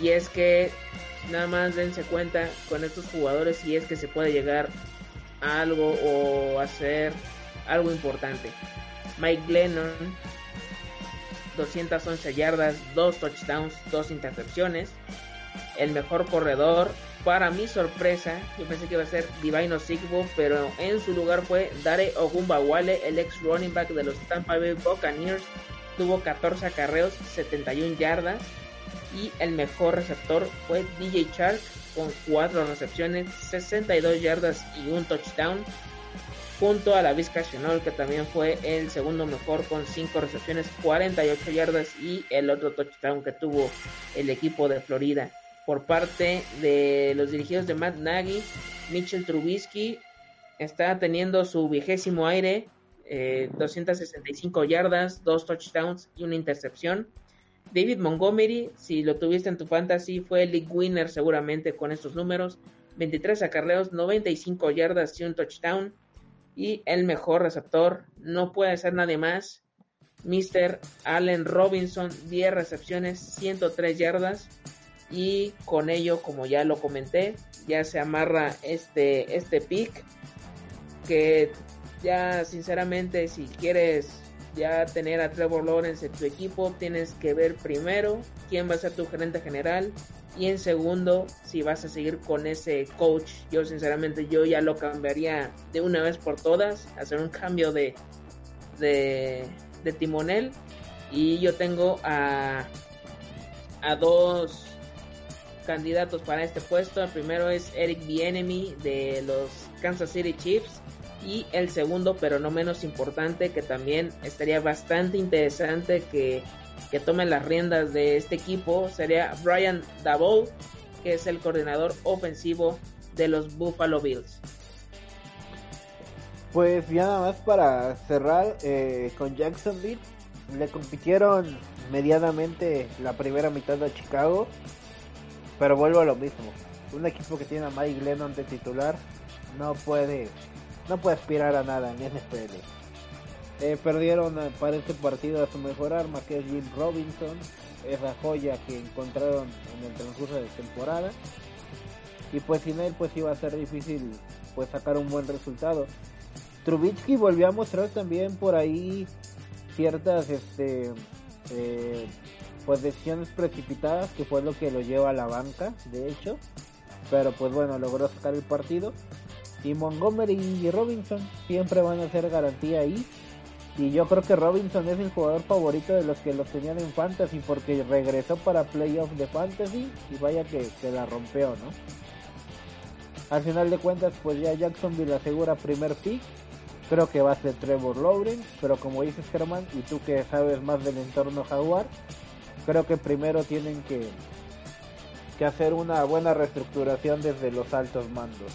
Y es que nada más dense cuenta con estos jugadores y es que se puede llegar a algo o hacer algo importante. Mike Glennon 211 yardas, 2 touchdowns, 2 intercepciones. El mejor corredor, para mi sorpresa, yo pensé que iba a ser Divino Sigbo, pero en su lugar fue Dare Ogumbawale, el ex running back de los Tampa Bay Buccaneers. Tuvo 14 acarreos, 71 yardas. Y el mejor receptor fue DJ Chark con 4 recepciones, 62 yardas y un touchdown junto a la Vizca que también fue el segundo mejor con 5 recepciones, 48 yardas y el otro touchdown que tuvo el equipo de Florida. Por parte de los dirigidos de Matt Nagy, Mitchell Trubisky está teniendo su vigésimo aire, 265 eh, yardas, 2 touchdowns y una intercepción. David Montgomery, si lo tuviste en tu fantasy, fue el league winner seguramente con estos números. 23 acarreos, 95 yardas y un touchdown. Y el mejor receptor no puede ser nadie más. Mr. Allen Robinson, 10 recepciones, 103 yardas y con ello, como ya lo comenté, ya se amarra este, este pick que ya sinceramente si quieres ya tener a Trevor Lawrence en tu equipo, tienes que ver primero quién va a ser tu gerente general y en segundo si vas a seguir con ese coach. Yo sinceramente yo ya lo cambiaría de una vez por todas, hacer un cambio de, de, timonel y yo tengo a, a dos candidatos para este puesto. El primero es Eric Bienemy de los Kansas City Chiefs y el segundo, pero no menos importante, que también estaría bastante interesante que, que las riendas de este equipo, sería Brian Dabou, que es el coordinador ofensivo de los Buffalo Bills. Pues ya nada más para cerrar eh, con Jacksonville, le compitieron medianamente la primera mitad de Chicago, pero vuelvo a lo mismo. Un equipo que tiene a Mike Lennon de titular no puede no puede aspirar a nada en NFL. Eh, perdieron eh, para este partido a su mejor arma que es Jim Robinson, esa joya que encontraron en el transcurso de temporada. Y pues sin él pues iba a ser difícil pues sacar un buen resultado. Trubitsky volvió a mostrar también por ahí ciertas este eh, pues decisiones precipitadas que fue lo que lo lleva a la banca de hecho pero pues bueno logró sacar el partido y Montgomery y Robinson siempre van a ser garantía ahí. Y yo creo que Robinson es el jugador favorito de los que los tenían en Fantasy porque regresó para playoff de Fantasy y vaya que, se la rompió, ¿no? Al final de cuentas, pues ya Jacksonville asegura primer pick. Creo que va a ser Trevor Lawrence, pero como dices Germán, y tú que sabes más del entorno Jaguar, creo que primero tienen que, que hacer una buena reestructuración desde los altos mandos.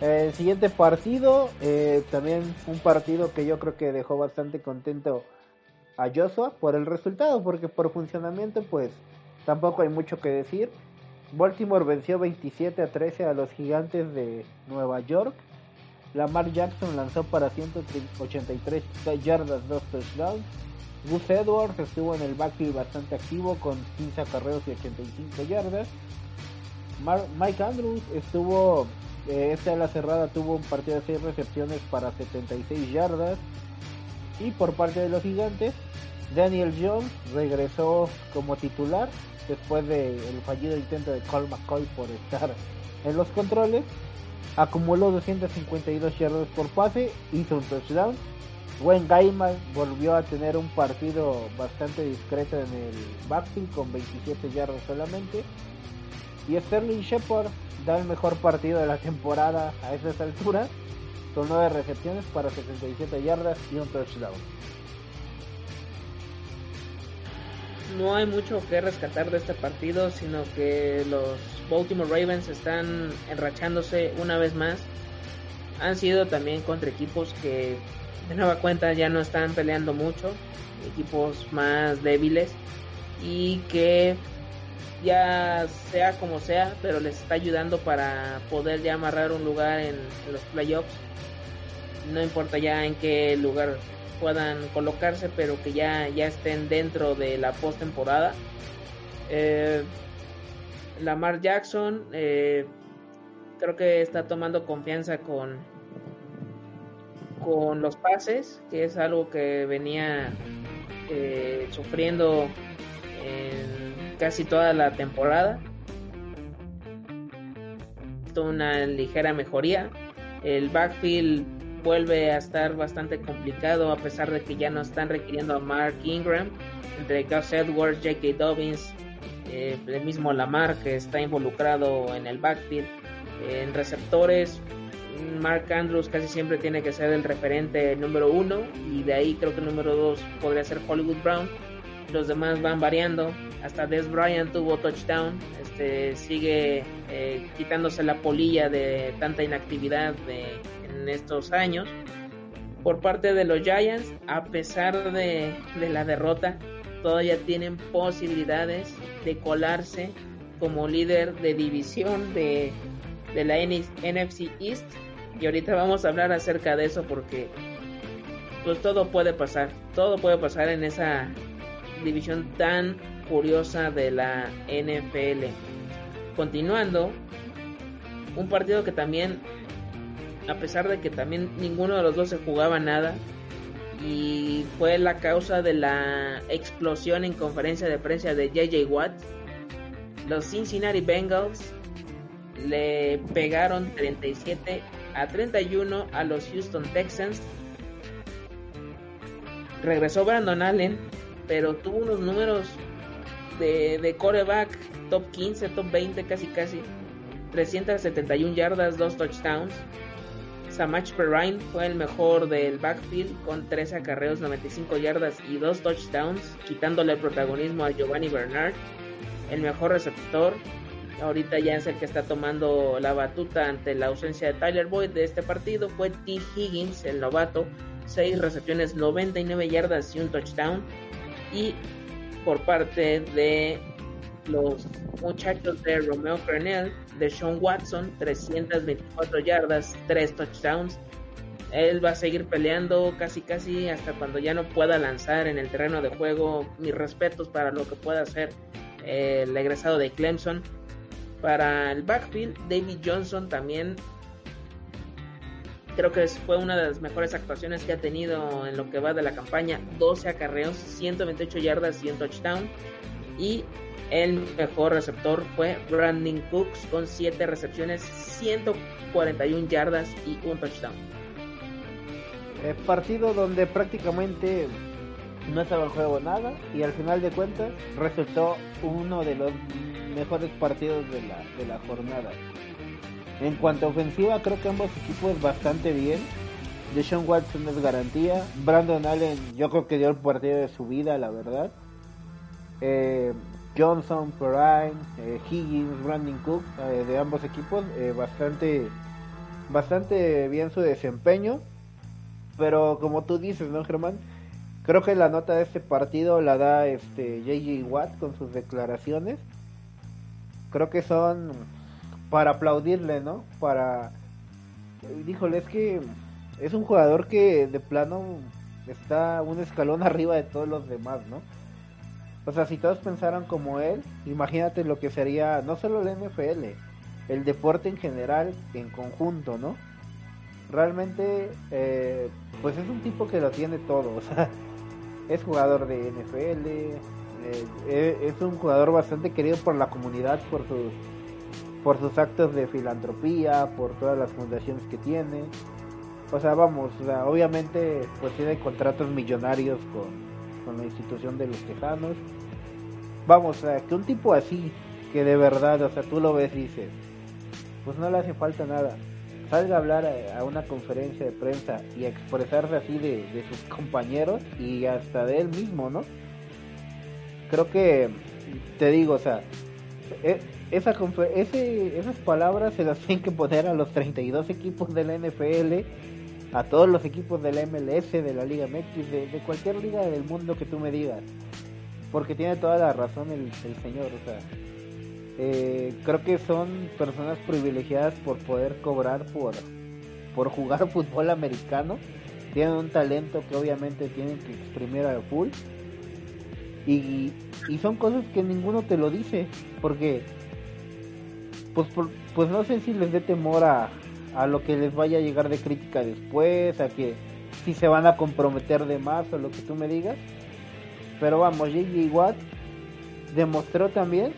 El siguiente partido, eh, también un partido que yo creo que dejó bastante contento a Joshua por el resultado, porque por funcionamiento pues tampoco hay mucho que decir. Baltimore venció 27 a 13 a los gigantes de Nueva York. Lamar Jackson lanzó para 183 yardas, 2 touchdowns. Gus Edwards estuvo en el backfield bastante activo con 15 carreros y 85 yardas. Mike Andrews estuvo esta la cerrada tuvo un partido de 6 recepciones para 76 yardas. Y por parte de los gigantes, Daniel Jones regresó como titular después del fallido intento de Cole McCoy por estar en los controles. Acumuló 252 yardas por pase, hizo un touchdown. Wayne Gaiman volvió a tener un partido bastante discreto en el backfield con 27 yardas solamente. Y Sterling Shepard el mejor partido de la temporada a esas alturas, con 9 recepciones para 77 yardas y un touchdown. No hay mucho que rescatar de este partido, sino que los Baltimore Ravens están enrachándose una vez más. Han sido también contra equipos que de nueva cuenta ya no están peleando mucho, equipos más débiles y que ya sea como sea, pero les está ayudando para poder ya amarrar un lugar en, los playoffs. No importa ya en qué lugar puedan colocarse, pero que ya, ya estén dentro de la postemporada. Eh, Lamar Jackson eh, creo que está tomando confianza con, con los pases, que es algo que venía eh, sufriendo en casi toda la temporada. Una ligera mejoría. El backfield vuelve a estar bastante complicado a pesar de que ya no están requiriendo a Mark Ingram. Entre Gus Edwards, J.K. Dobbins, eh, el mismo Lamar que está involucrado en el backfield. en receptores, Mark Andrews casi siempre tiene que ser el referente número uno y de ahí creo que el número dos podría ser Hollywood Brown. Los demás van variando hasta Des Bryant tuvo touchdown, este, sigue eh, quitándose la polilla de tanta inactividad en estos años. Por parte de los Giants, a pesar de, la derrota, todavía tienen posibilidades de colarse como líder de división de, de la NFC East. Y ahorita vamos a hablar acerca de eso porque pues todo puede pasar, todo puede pasar en esa división tan curiosa de la NFL. Continuando, un partido que también, a pesar de que también ninguno de los dos se jugaba nada, y fue la causa de la explosión en conferencia de prensa de JJ Watt, los Cincinnati Bengals le pegaron 37 a 31 a los Houston Texans. Regresó Brandon Allen, pero tuvo unos números de, de coreback top 15, top 20, casi casi. 371 yardas, 2 touchdowns. Samach Perrine fue el mejor del backfield con 3 acarreos, 95 yardas y 2 touchdowns, quitándole el protagonismo a Giovanni Bernard. El mejor receptor, ahorita ya es el que está tomando la batuta ante la ausencia de Tyler Boyd de este partido, fue T. Higgins, el novato, 6 recepciones, 99 yardas y un touchdown. Y por parte de los muchachos de Romeo Cornell, de Sean Watson, 324 yardas, 3 touchdowns. Él va a seguir peleando casi casi hasta cuando ya no pueda lanzar en el terreno de juego. Mis respetos para lo que pueda hacer eh, el egresado de Clemson. Para el backfield, David Johnson también creo que fue una de las mejores actuaciones que ha tenido en lo que va de la campaña. 12 acarreos, 128 yardas y un touchdown. Y el mejor receptor fue Brandon Cooks con 7 recepciones, 141 yardas y un touchdown. El partido donde prácticamente no estaba en juego nada y al final de cuentas resultó uno de los mejores partidos de la, de la jornada. En cuanto a ofensiva, creo que ambos equipos bastante bien. Deshaun Watson es garantía. Brandon Allen, yo creo que dio el partido de su vida, la verdad. Eh, Johnson, Perrine, eh, Higgins, Brandon Cook, eh, de ambos equipos, eh, bastante, bastante bien su desempeño. Pero como tú dices, ¿no, Germán? Creo que la nota de este partido la da este JJ Watt con sus declaraciones. Creo que son para aplaudirle, ¿no? Para... Díjole, es que es un jugador que de plano está un escalón [LAUGHS] arriba de todos los demás, ¿no? O sea, si todos pensaran como él, imagínate lo que sería no solo el NFL, el deporte en general, en conjunto, ¿no? Realmente, eh, pues es un tipo que lo tiene todo, o sea, [LAUGHS] es jugador de NFL, eh, es un jugador bastante querido por la comunidad, por sus, por sus actos de filantropía, por todas las fundaciones que tiene. O sea, vamos, obviamente pues tiene contratos millonarios con, con la institución de los tejanos. Vamos, o sea, que un tipo así, que de verdad, o sea, tú lo ves y dices, pues no le hace falta nada. Salga a hablar a, una conferencia de prensa y expresarse así de, de sus compañeros y hasta de él mismo, ¿no? Creo que, te digo, o sea, e, esa ese, esas palabras se las tienen que poner a los 32 equipos de la NFL a todos los equipos del MLS, de la Liga MX, de, cualquier liga del mundo que tú me digas. Porque tiene toda la razón el, señor, o sea. Eh, creo que son personas privilegiadas por poder cobrar por, por jugar [LAUGHS] fútbol americano. Tienen un talento que obviamente tienen que exprimir al full. Y, y son cosas que ninguno te lo dice. Porque, pues, pues no sé si les dé temor a, a lo que les vaya a llegar de crítica después, a que si se van a comprometer de más o lo que tú me digas. Pero vamos, JJ Watt demostró también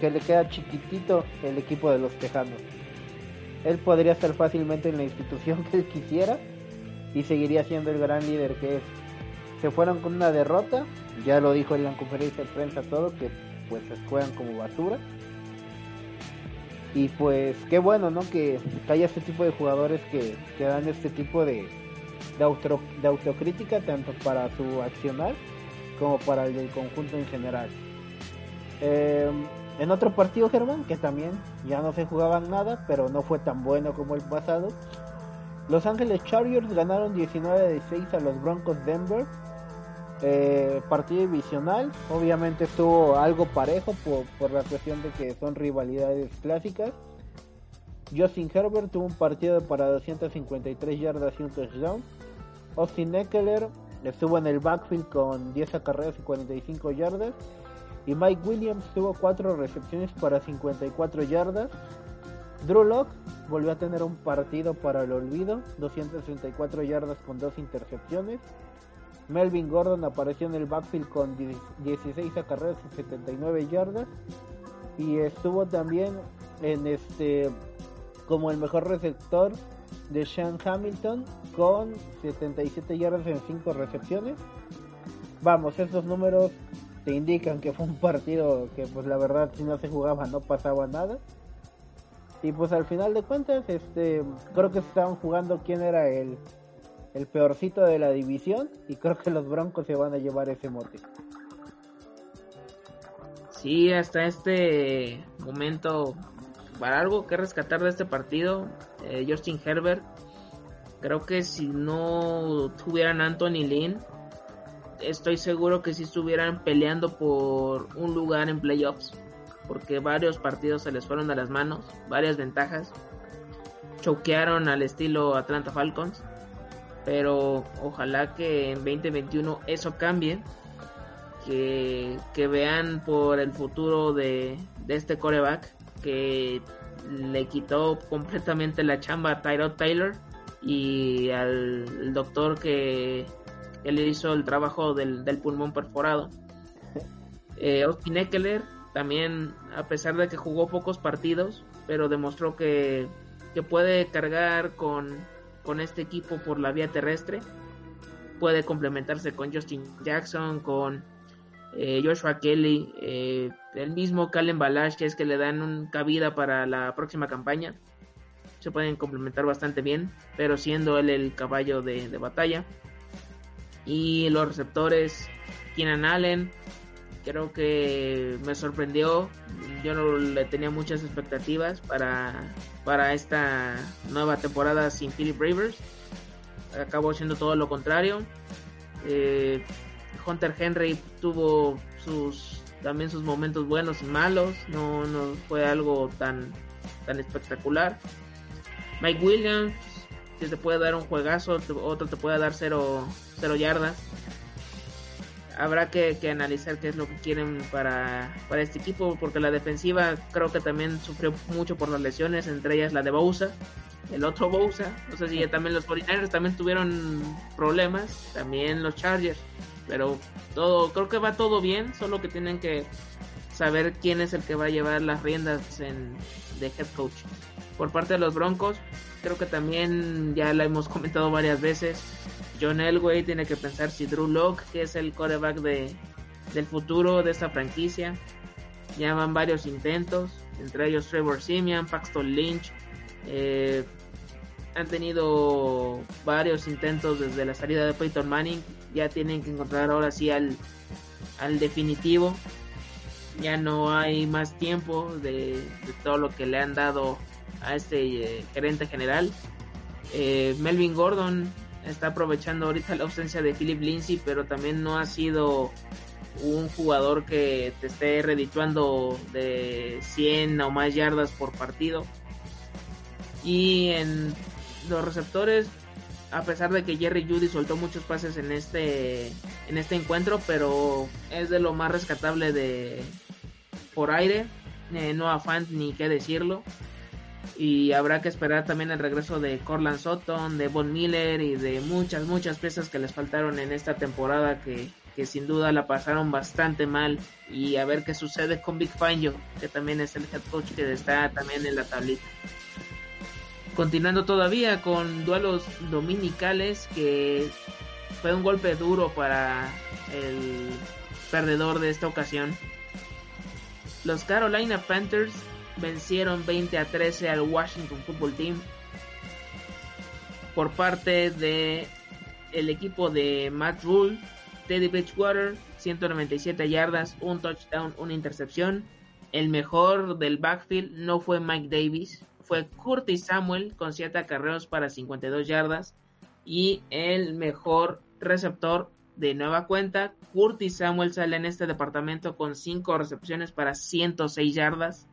que le queda chiquitito el equipo de los Tejanos. Él podría estar fácilmente en la institución [LAUGHS] que él quisiera y seguiría siendo el gran líder que es. Se fueron con una derrota, ya lo dijo en la conferencia de prensa todo, que pues se juegan como basura y pues qué bueno, ¿no? Que, haya este tipo de jugadores que, que dan este tipo de, de, auto, de autocrítica tanto para su accionar como para el del conjunto en general. Em, en otro partido, Germán, que también ya no se jugaban nada, pero no fue tan bueno como el pasado. Los Ángeles Chargers ganaron 19 de 6 a los Broncos Denver eh, partido divisional, obviamente estuvo algo parejo por, la cuestión de que son rivalidades clásicas. Justin Herbert tuvo un partido para 253 yardas y un touchdown. Austin Eckler estuvo en el backfield con 10 acarreos y 45 yardas. Y Mike Williams tuvo 4 recepciones para 54 yardas. Drew Locke volvió a tener un partido para el olvido, 234 yardas con 2 intercepciones. Melvin Gordon apareció en el backfield con 16 acarreos y 79 yardas. Y estuvo también en este como el mejor receptor de Sean Hamilton con 77 yardas en 5 recepciones. Vamos, estos números te indican que fue un partido que pues la verdad si no se jugaba no pasaba nada. Y pues al final de cuentas, este creo que estaban jugando quién era el, el peorcito de la división y creo que los Broncos se van a llevar ese mote. Sí, hasta este momento, para algo que rescatar de este partido, eh, Justin Herbert, creo que si no tuvieran Anthony Lynn, estoy seguro que si estuvieran peleando por un lugar en playoffs, porque varios partidos se les fueron a las manos, varias ventajas, choquearon al estilo Atlanta Falcons, pero ojalá que en 2021 eso cambie que, vean por el futuro de, este coreback que le quitó completamente la chamba a Tyrod Taylor y al doctor que, le hizo el trabajo del, pulmón perforado. [LAUGHS] Eh, Austin Eckler también, a pesar de que jugó pocos partidos, pero demostró que, que puede cargar con, con este equipo por la vía terrestre. Puede complementarse con Justin Jackson, con eh, Joshua Kelly, eh, el mismo Calen es que le dan un cabida para la próxima campaña. Se pueden complementar bastante bien, pero siendo él el caballo de, batalla. Y los receptores, Keenan Allen, creo que me sorprendió. Yo no le tenía muchas expectativas para, para esta nueva temporada sin Philip Rivers. Acabó siendo todo lo contrario. Eh, Hunter Henry tuvo sus también sus momentos buenos y malos, no, no fue algo tan, tan espectacular. Mike Williams, que te puede dar un juegazo, otro te puede dar cero, cero yardas. Habrá que, analizar qué es lo que quieren para, para este equipo, porque la defensiva creo que también sufrió mucho por las lesiones, entre ellas la de Bousa, el otro Bousa. No sé si también los 49 también tuvieron problemas, también los Chargers. Pero todo, creo que va todo bien, solo que tienen que saber quién es el que va a llevar las riendas en, de head coach. Por parte de los Broncos, creo que también ya lo hemos [LAUGHS] comentado varias veces. John Elway tiene que pensar si Drew Locke, que es el quarterback de, del futuro de esta franquicia. Ya van varios intentos, entre ellos Trevor Simeon, Paxton Lynch. Eh, han tenido varios intentos desde la salida de Peyton Manning. Ya tienen que encontrar ahora sí al, al definitivo. Ya no hay más tiempo de, todo lo que le han dado a este eh, gerente general. Eh, Melvin Gordon está aprovechando ahorita la ausencia de Philip Lindsay, pero también no ha sido un jugador que te esté redituando de 100 o más yardas por partido. Y en los receptores, a pesar de que Jerry Judy soltó muchos pases en este, en este encuentro, pero es de lo más rescatable de por aire. Eh, no afán ni qué decirlo. Y habrá que esperar también el regreso de Corland Sutton, de Von Miller y de muchas, muchas piezas que les faltaron en esta temporada que, que sin duda la pasaron bastante mal. Y a ver qué sucede con Big Fangio, que también es el head coach que está también en la tablita. Continuando todavía con duelos dominicales que fue un golpe duro para el perdedor de esta ocasión. Los Carolina Panthers vencieron 20 a 13 al Washington Football Team por parte de el equipo de Matt Rule, Teddy Bridgewater, 197 yardas, un touchdown, una intercepción. El mejor del backfield no fue Mike Davis, fue Curtis Samuel con 7 acarreos para 52 yardas y el mejor receptor de nueva cuenta, Curtis Samuel sale en este departamento con 5 recepciones para 106 yardas.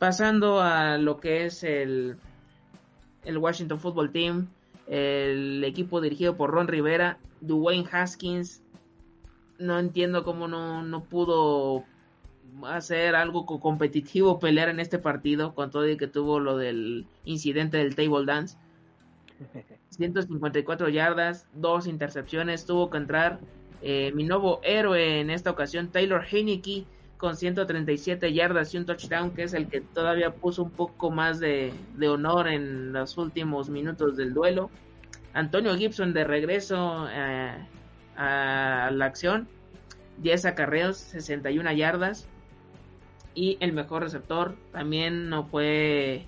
Pasando a lo que es el, el Washington Football Team, el equipo dirigido por Ron Rivera Dwayne Haskins, no entiendo cómo no, no pudo hacer algo competitivo, pelear en este partido, con todo y que tuvo lo del incidente del table dance. [LAUGHS] 154 yardas, dos intercepciones, tuvo que entrar eh, mi nuevo héroe en esta ocasión, Taylor Heineke, con 137 yardas y un touchdown, que es el que todavía puso un poco más de, honor en los últimos minutos del duelo. Antonio Gibson de regreso eh, a la acción, 10 acarreos, 61 yardas. Y el mejor receptor también no fue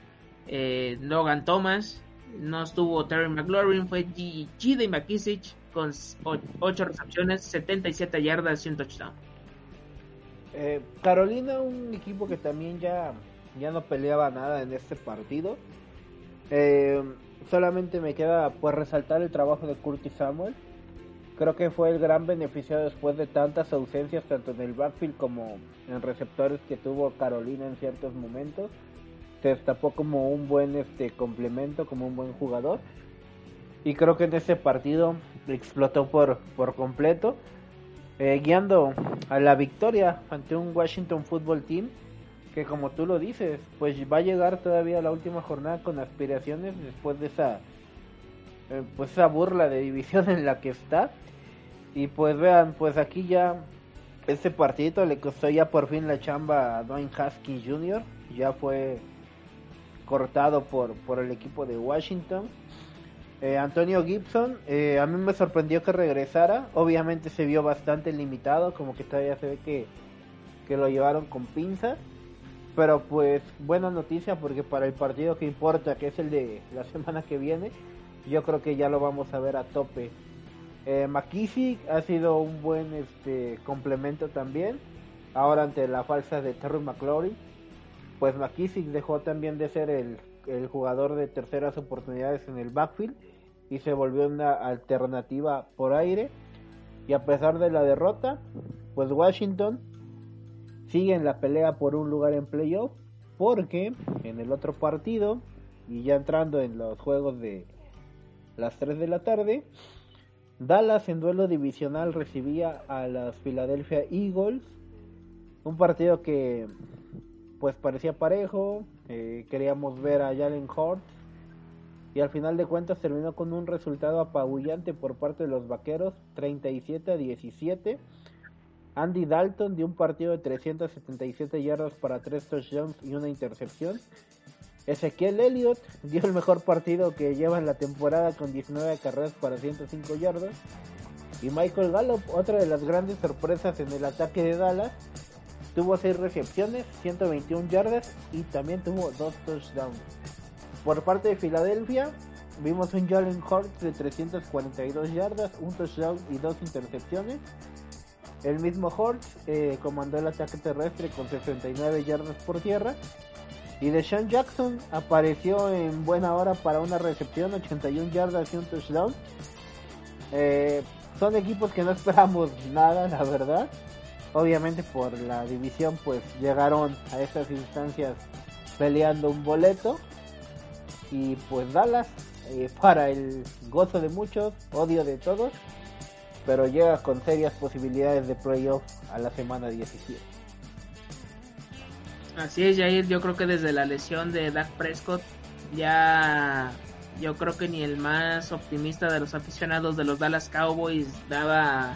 eh, Logan Thomas, no estuvo Terry McLaurin, fue G.D. McKissick con 8 recepciones, 77 yardas y un touchdown. Eh, Carolina, un equipo que también ya, ya no peleaba nada en este partido. Eh, solamente me queda pues resaltar el trabajo de Curtis Samuel. Creo que fue el gran beneficiado después de tantas ausencias, tanto en el backfield como en receptores que tuvo Carolina en ciertos momentos. Se destapó como un buen este complemento, como un buen jugador. Y creo que en ese partido explotó por, por completo. Eh, guiando a la victoria ante un Washington Football Team que como tú lo dices, pues va a llegar todavía a la última jornada con aspiraciones después de esa eh, pues esa burla de división [LAUGHS] en la que está. Y pues vean, pues aquí ya este partido le costó ya por fin la chamba a Dwayne Haskins Jr. Ya fue cortado por, por el equipo de Washington. Eh, Antonio Gibson, eh, a mí me sorprendió que regresara. Obviamente se vio bastante limitado, como que todavía se ve que, que lo llevaron con pinzas. Pero pues buena noticia porque para el partido que importa, que es el de la [LAUGHS] semana que viene, yo creo que ya lo vamos a ver a tope. Eh, McKissick ha sido un buen este complemento también. Ahora ante la falsa de Terry McLaurin, pues McKissick dejó también de ser el, el jugador de terceras oportunidades en el backfield y se volvió una alternativa por aire. Y a pesar de la derrota, pues Washington sigue en la pelea por un lugar en playoff porque en el otro partido y ya entrando en los juegos de las 3 de la tarde, Dallas en duelo divisional recibía a las Philadelphia Eagles, un partido que pues parecía parejo, eh, queríamos ver a Jalen Hurts y al final de cuentas terminó con un resultado apabullante por parte de los Vaqueros, 37 a 17. Andy Dalton dio un partido de 377 yardas para 3 touchdowns y una intercepción. Ezequiel Elliott dio el mejor partido que lleva en la temporada con 19 carreras para 105 yardas. Y Michael Gallup, otra de las grandes sorpresas en el ataque de Dallas, tuvo 6 recepciones, 121 yardas y también tuvo 2 touchdowns. Por parte de Filadelfia, vimos un Jalen Hurts de 342 yardas, un touchdown y dos intercepciones. El mismo Hurts eh, comandó el ataque terrestre con 69 yardas por tierra. Y Deshaun Jackson apareció en buena hora para una recepción, 81 yardas y un touchdown. Eh, son equipos que no [LAUGHS] esperamos nada, la verdad. Obviamente por la división pues llegaron a estas instancias peleando un boleto y pues Dallas eh, [LAUGHS] para el gozo de muchos, odio de todos, pero llega con serias posibilidades de playoff a la semana 17. Así es, Jair, yo creo que desde la lesión de Dak Prescott ya yo creo que ni el más optimista de los aficionados de los Dallas Cowboys daba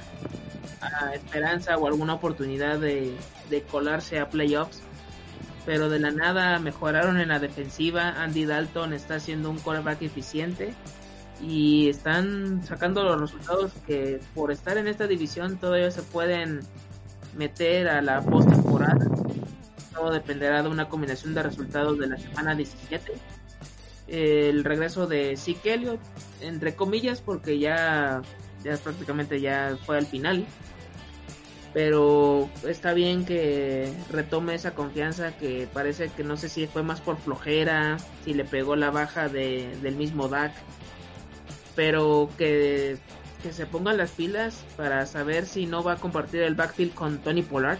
esperanza o alguna oportunidad de, de colarse a playoffs pero de la nada mejoraron en la defensiva. Andy Dalton está siendo un quarterback eficiente y están sacando los resultados que por estar en esta división todavía se pueden meter a la postemporada. Todo dependerá de una combinación de resultados de la semana 17. El regreso de Zeke Elliott, entre comillas, porque ya, ya prácticamente ya fue al final pero está bien que retome esa confianza que parece que no sé si fue más por flojera, si le pegó la baja de, del mismo DAC, pero que, que se pongan las pilas para saber si no va a compartir el backfield con Tony Pollard,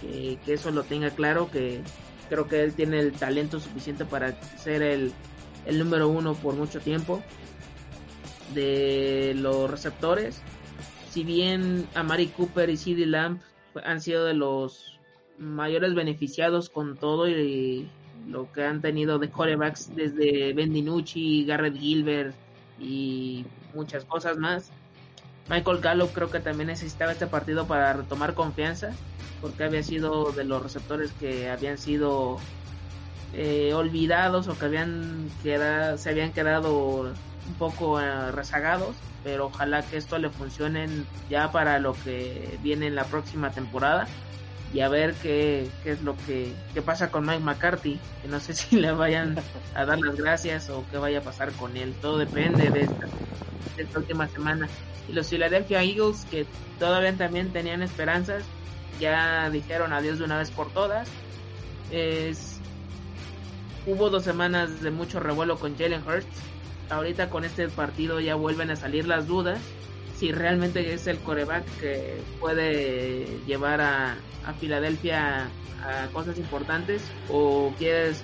que, que eso lo tenga claro, que creo que él tiene el talento suficiente para ser el, el número uno por mucho tiempo. De los receptores si bien Amari Cooper y CD Lamp han sido de los mayores beneficiados con todo y lo que han tenido de corebacks desde Ben DiNucci, Garrett Gilbert y muchas cosas más. Michael Gallup creo que también necesitaba este partido para retomar confianza porque había sido de los receptores que habían sido eh, olvidados o que habían quedado, se habían quedado un poco eh, rezagados, pero ojalá que esto le funcione ya para lo que viene en la próxima temporada y a ver qué, qué es lo que pasa con Mike McCarthy, que no sé [LAUGHS] si le vayan a dar las gracias o qué vaya a pasar con él, todo depende de esta, de esta última semana. Y los Philadelphia Eagles, que todavía también tenían esperanzas, ya dijeron adiós de una vez por todas. Es, hubo dos semanas de mucho revuelo con Jalen Hurts. Ahorita con este partido ya vuelven a salir las dudas si realmente es el coreback que puede llevar a, a Filadelfia a cosas importantes o quieres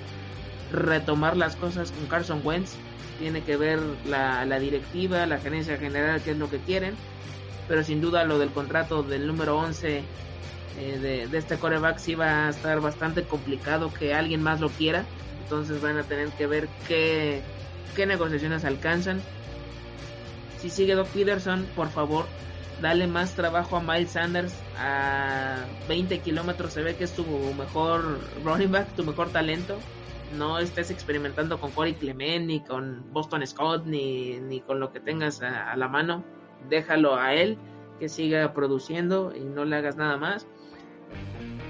retomar las cosas con Carson Wentz. Tiene que ver la, la directiva, la gerencia general, qué es lo que quieren. Pero sin duda lo del contrato del número 11 eh, de, de, este coreback sí va a estar bastante complicado que alguien más lo quiera. Entonces van a tener que ver qué, qué negociaciones alcanzan. Si sigue Doc Peterson, por favor, dale más trabajo a Miles Sanders a 20 kilómetros. Se ve que es tu mejor running back, tu mejor talento. No estés experimentando con Corey Clement, ni con Boston Scott, ni, ni con lo que tengas a, a la mano. Déjalo a él, que siga produciendo y no le hagas nada más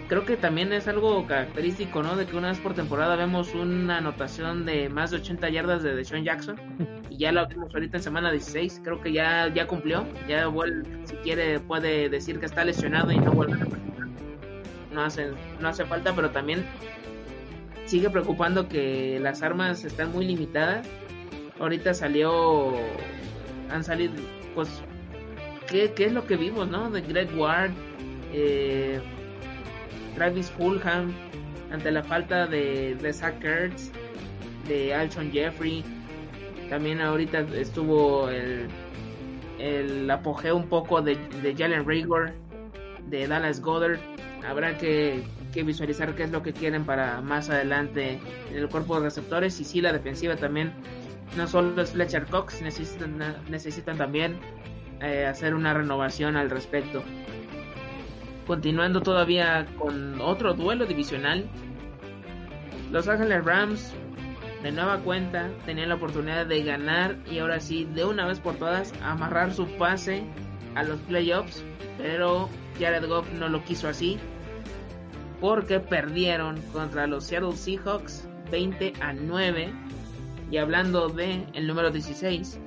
creo que también es algo característico, ¿no? De que una vez por temporada vemos una anotación de más de 80 yardas de Deshaun Jackson. [LAUGHS] Y ya lo vimos ahorita en semana 16. Creo que ya, ya cumplió. Ya vuelve, si quiere, puede decir que está lesionado y no vuelve a no hace, no hace falta, pero también sigue preocupando que las armas están muy limitadas. Ahorita salió, han salido, pues, ¿qué, qué es lo que vimos, no? De Greg Ward, eh, Travis Fulham, ante la falta de, de Zach de Alshon Jeffrey. También ahorita estuvo el, el apogeo un poco de, de Jalen Rigor, de Dallas Goddard. Habrá que, que, visualizar qué es lo que quieren para más adelante en el cuerpo de receptores. Y sí, la defensiva también, no solo es Fletcher Cox, necesitan, necesitan también eh, hacer una renovación al respecto. Continuando todavía con otro duelo divisional, Los Ángeles Rams de nueva cuenta tenían la oportunidad de ganar y ahora sí, de una vez por todas, amarrar su pase a los playoffs, pero Jared Goff no lo quiso así porque perdieron contra los Seattle Seahawks 20 a 9 y hablando de el número 16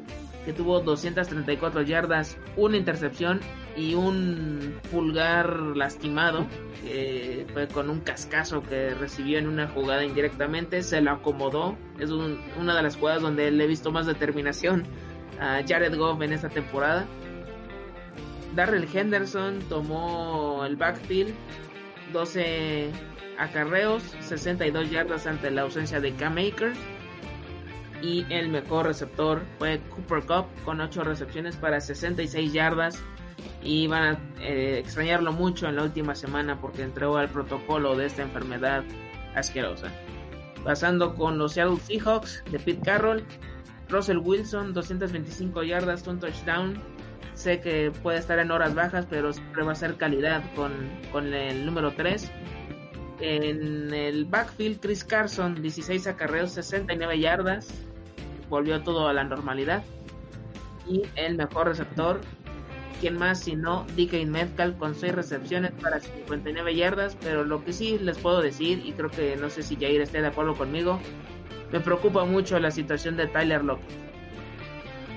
que tuvo 234 yardas, una intercepción y un pulgar lastimado, que fue con un cascazo que recibió en una jugada indirectamente, se lo acomodó. Es una de las jugadas donde le he visto más determinación a Jared Goff en esta temporada. Darrell Henderson tomó el backfield, 12 acarreos, 62 yardas ante la ausencia de K-Maker. Y el mejor receptor fue Cooper Cup con 8 recepciones para 66 yardas y van a eh, extrañarlo mucho en la última semana porque entró al protocolo de esta enfermedad asquerosa. Pasando con los Seattle Seahawks de Pete Carroll, Russell Wilson, 225 yardas, un touchdown. Sé que puede estar en horas bajas, pero siempre va a ser calidad con, con el número 3. En el backfield, Chris Carson, 16 acarreos, 69 yardas. Volvió todo a la normalidad. Y el mejor receptor, ¿Quién más sino DK Metcalf con 6 recepciones para 59 yardas? Pero lo que sí les puedo decir, y creo que no sé si Jair esté de acuerdo conmigo, me preocupa mucho la situación de Tyler Lockett.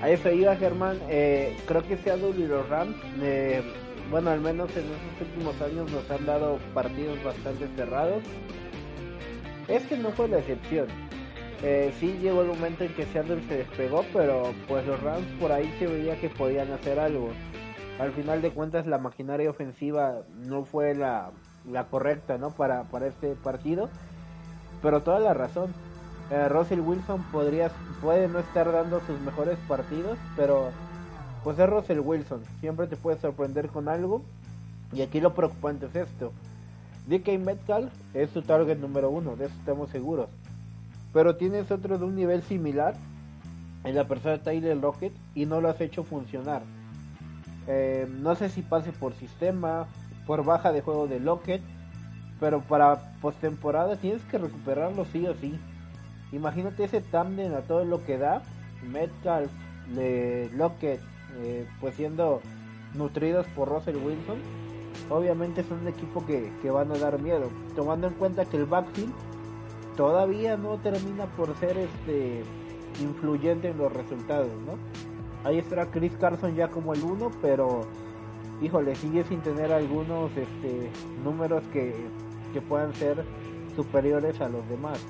A eso iba Germán, eh, creo que Seattle y los Rams, eh, bueno al menos en estos últimos años nos han dado partidos bastante cerrados. Este no fue la excepción. Eh, sí llegó el momento en que Seattle se despegó, pero pues los Rams por ahí se veía que podían hacer algo al final de cuentas la maquinaria ofensiva no fue la, la correcta ¿no? para, para este partido. Pero toda la razón. Eh, Russell Wilson podría, puede no estar dando sus mejores partidos, pero pues es Russell Wilson. Siempre te puede sorprender con algo. Y aquí lo preocupante es esto. DK Metcalf es su target número uno, de eso estamos seguros. Pero tienes otro de un nivel similar en la persona de Tyler Lockett y no lo has hecho funcionar. Eh, no sé si pase por sistema, por baja de juego de Lockett, pero para postemporada tienes que recuperarlo sí o sí. Imagínate ese tándem a todo lo que da. Metcalf, de Lockett, eh, pues siendo nutridos por Russell Wilson. Obviamente es un equipo que, que van a dar miedo. Tomando en cuenta que el backfield todavía no termina por ser este influyente en los resultados, ¿no? Ahí estará Chris Carson ya como el uno, pero híjole, sigue sin tener algunos este, números que, que puedan ser superiores a los demás.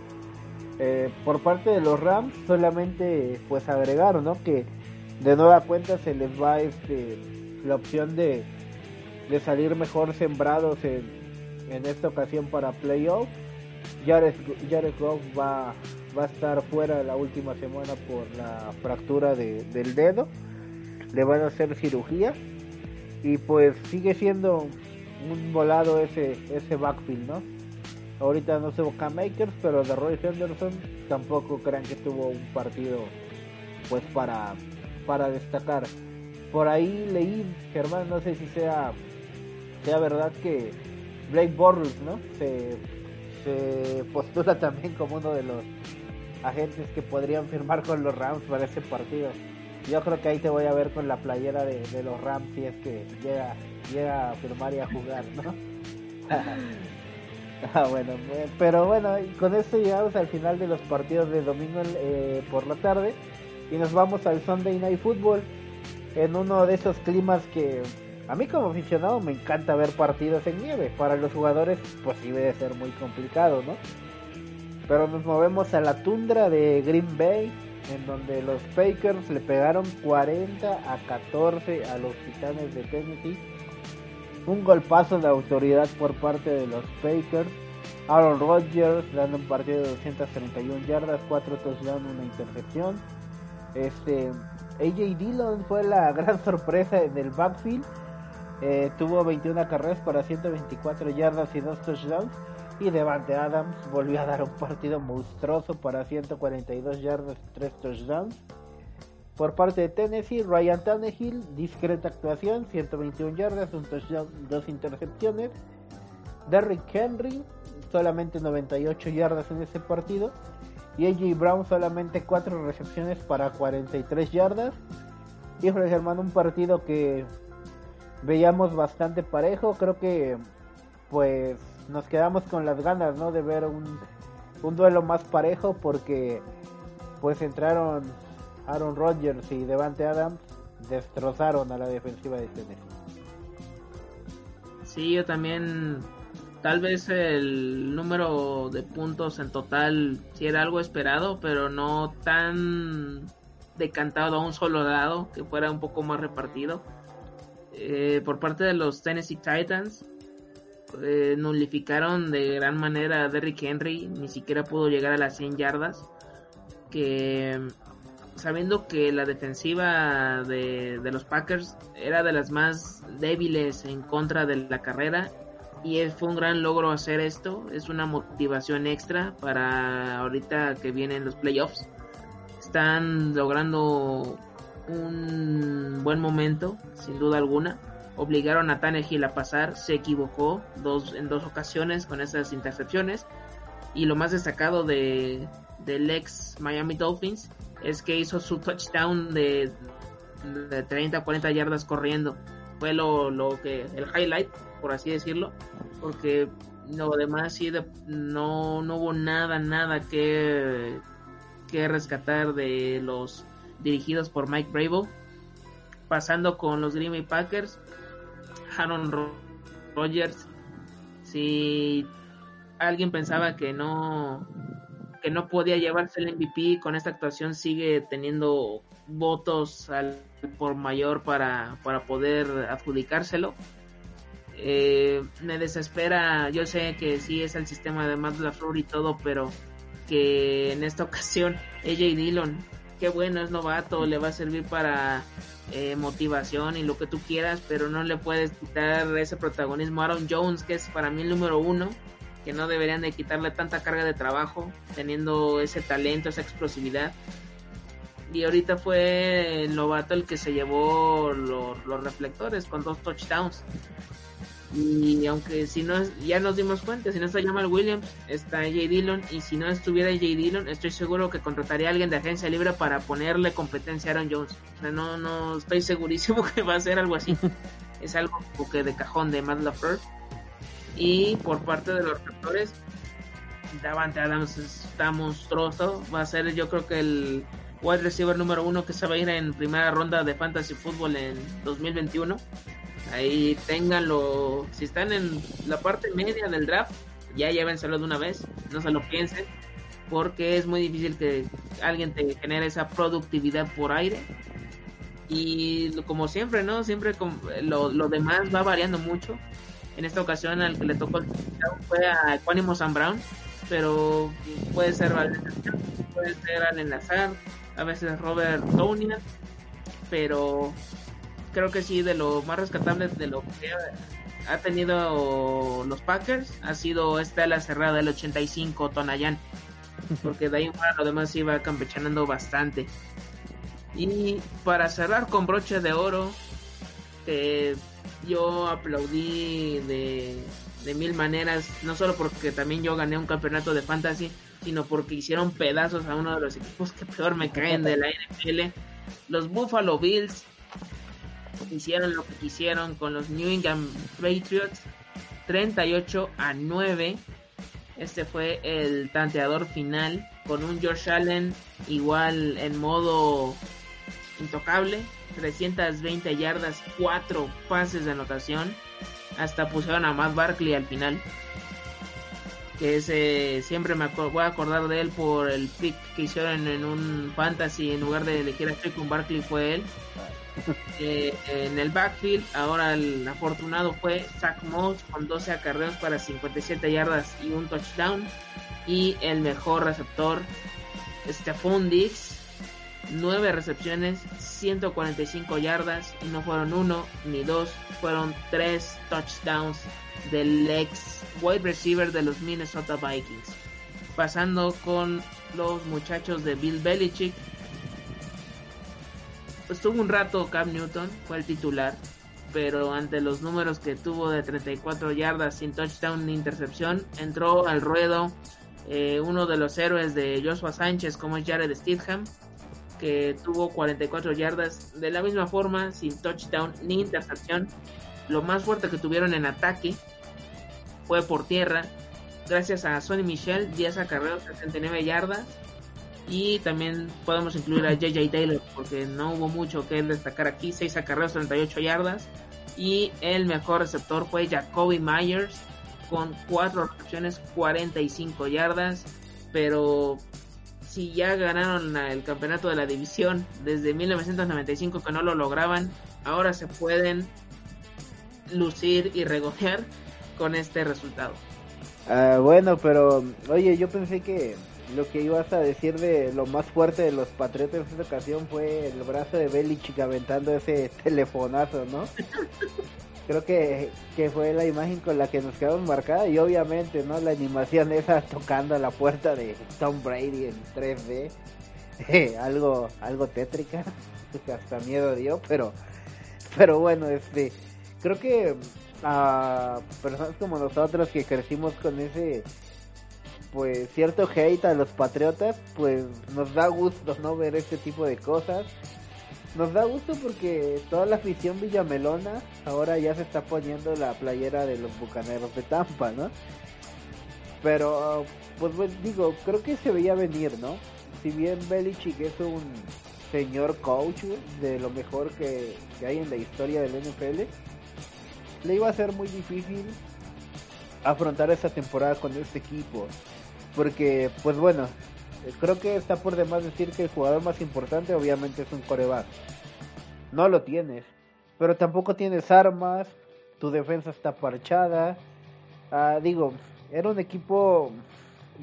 Eh, por parte de los Rams, solamente pues agregar, ¿no? Que de nueva cuenta se les va este, la opción de, de salir mejor sembrados en, en esta ocasión para playoff. Jared, Jared Goff va, va a estar fuera la última semana por la fractura de, del dedo. Le van a hacer cirugía. Y pues sigue siendo un volado ese, ese backfield, ¿no? Ahorita no se busca Makers, pero de Roy Henderson tampoco crean que tuvo un partido pues para, para destacar. Por ahí leí, Germán, no sé si sea, sea verdad que Blake Bortles, ¿no? Se, se postula [LAUGHS] también como uno de los agentes que podrían firmar con los Rams para ese partido. Yo creo que ahí te voy a ver con la playera de, de los Rams si es que llega, llega a firmar y a jugar, ¿no? [LAUGHS] ah, bueno, pero bueno, con esto llegamos al final de los partidos de domingo eh, por la tarde y nos vamos al Sunday Night Football en uno de esos climas que a mí como aficionado me encanta ver partidos en nieve. Para los jugadores pues sí debe ser muy complicado, ¿no? Pero nos movemos a la tundra de Green Bay, en donde los Packers le pegaron 40 a 14 a los Titanes de Tennessee. Un golpazo de autoridad por parte de los Packers. Aaron Rodgers dando un partido de 231 yardas, 4 touchdowns, una intercepción. Este, AJ Dillon fue la [LAUGHS] gran sorpresa en el backfield. Eh, tuvo 21 carreras para 124 yardas y 2 touchdowns. Y Devante Adams volvió a dar un partido monstruoso para 142 yardas y 3 touchdowns. Por parte de Tennessee, Ryan Tannehill, discreta actuación, 121 yardas, un touchdown, dos intercepciones. Derrick Henry, solamente 98 yardas en ese partido. Y AJ Brown, solamente 4 recepciones para 43 yardas. Y hermano, un partido que veíamos bastante parejo. Creo que, pues, nos quedamos con las ganas, ¿no? De ver un, un duelo más parejo porque pues entraron Aaron Rodgers y Devante Adams destrozaron a la defensiva de Tennessee. Sí, yo también tal vez el número de puntos en total sí era algo esperado, pero no tan decantado a un solo lado, que fuera un poco más repartido. Eh, por parte de los Tennessee Titans, eh, nulificaron de gran manera a Derrick Henry, ni siquiera pudo llegar a las 100 yardas. Que sabiendo que la defensiva de, los Packers era de las más débiles en contra de la carrera y fue un gran logro hacer esto, es una motivación extra para ahorita que vienen los playoffs. Están logrando un buen momento, sin duda alguna obligaron a Tannehill a pasar, se equivocó dos, en dos ocasiones con esas intercepciones. Y lo más destacado de, del ex Miami Dolphins es que hizo su touchdown de, de 30 a 40 yardas corriendo. Fue lo, lo que, el highlight, por así decirlo, porque lo demás sí no, no hubo nada, nada que, que rescatar de los dirigidos por Mike Bravo. Pasando con los Green Bay Packers, Aaron Rodgers, si alguien pensaba que no que no podía llevarse el MVP con esta actuación sigue teniendo votos al por mayor para, para poder adjudicárselo. Eh, me desespera, yo sé que sí es el sistema de Matt LaFleur y todo, pero que en esta [LAUGHS] ocasión AJ Dillon qué bueno, es novato, le va a servir para eh, motivación y lo que tú quieras, pero no le puedes quitar ese protagonismo a Aaron Jones, que es para mí el número uno, que no deberían de quitarle tanta carga de trabajo, teniendo ese talento, esa explosividad. Y ahorita fue el novato el que se llevó los, los reflectores con dos touchdowns. Y aunque si no, ya nos dimos cuenta, si no está Jamal Williams, está J. Dillon. Y si no estuviera J. Dillon, estoy seguro que contrataría a alguien de agencia libre para ponerle competencia a Aaron Jones. O sea, no, no estoy segurísimo [LAUGHS] que va a ser algo así. [LAUGHS] es algo que de cajón de Matt LaFleur. Y por parte de los receptores, Davante Adams está monstruoso. Va a ser, yo creo que el wide receiver número uno que se va a ir en primera ronda de Fantasy Football en 2021 Ahí ténganlo, si están en la parte media del draft, ya llévenselo de una vez, no se lo piensen, porque es muy difícil que alguien te genere esa productividad por aire. Y como siempre, ¿no? Siempre lo, lo demás va variando mucho. En esta ocasión al que le tocó el fue a Equanimo Sam Brown, pero puede ser puede ser Al Lazar, a veces Robert Tonia, pero creo que sí, de lo más rescatable de lo que ha tenido los Packers ha sido esta la cerrada del 85 Tonayan. Porque de ahí fuera lo demás iba campechanando bastante. Y para cerrar con broche de oro, yo aplaudí de, de mil maneras, no solo porque también yo gané un campeonato de fantasy, sino porque hicieron pedazos a uno de los equipos que peor me caen de la NFL. Los Buffalo Bills hicieron lo que quisieron con los New England Patriots 38 a 9 este fue el tanteador final con un George Allen igual en modo intocable 320 yardas 4 pases de anotación. Hasta pusieron a Matt Barkley al final que ese siempre me voy a acordar de él por el pick que hicieron en un fantasy en lugar de elegir a Trick Barkley fue él eh, en el backfield, ahora el afortunado fue Zach Moss con 12 acarreos para 57 yardas y un touchdown. Y el mejor receptor, Stephon Diggs, 9 recepciones, 145 yardas. Y no fueron uno ni dos, fueron tres touchdowns del ex wide receiver de los Minnesota Vikings. Pasando con los muchachos de Bill Belichick, estuvo un rato Cam Newton, fue el titular, pero ante los números que tuvo de 34 yardas sin touchdown ni intercepción, entró al ruedo eh, uno de los héroes de Joshua Sánchez como es Jared Stidham, que tuvo 44 yardas de la misma forma, sin touchdown ni intercepción. Lo más fuerte que tuvieron en ataque fue por tierra, gracias a Sonny Michel, 10 acarreos, 69 yardas y también podemos incluir a JJ Taylor porque no hubo mucho que destacar aquí. 6 acarreos, 38 yardas. Y el mejor receptor fue Jacoby Myers con 4 recepciones, 45 yardas. Pero si ya ganaron el campeonato de la división desde 1995 que no lo lograban, ahora se pueden lucir y regodear con este resultado. Ah, bueno, pero oye, yo pensé que lo que ibas a decir de lo más fuerte de los Patriotas en esta ocasión fue el brazo de Belichick aventando ese [LAUGHS] telefonazo, ¿no? [LAUGHS] Creo que, que fue la imagen con la que nos quedamos marcada y obviamente, ¿no? La animación esa tocando la puerta de Tom Brady en 3D. [LAUGHS] algo algo tétrica, hasta miedo dio, pero pero bueno, este creo que a personas como nosotros que crecimos con ese pues cierto hate a los patriotas, pues nos da gusto no ver este tipo de cosas. Nos da gusto porque toda la afición villamelona ahora ya se está poniendo la playera de los bucaneros de Tampa, ¿no? Pero, pues, digo, creo que se veía venir, ¿no? Si bien Belichick es un señor coach de lo mejor que, que hay en la historia del NFL, le iba a ser muy difícil afrontar esta temporada con este equipo. Porque, pues bueno, creo que está por demás decir que el jugador más importante obviamente es un coreback. No lo tienes, pero tampoco tienes armas, tu defensa está parchada. Ah, digo, era un equipo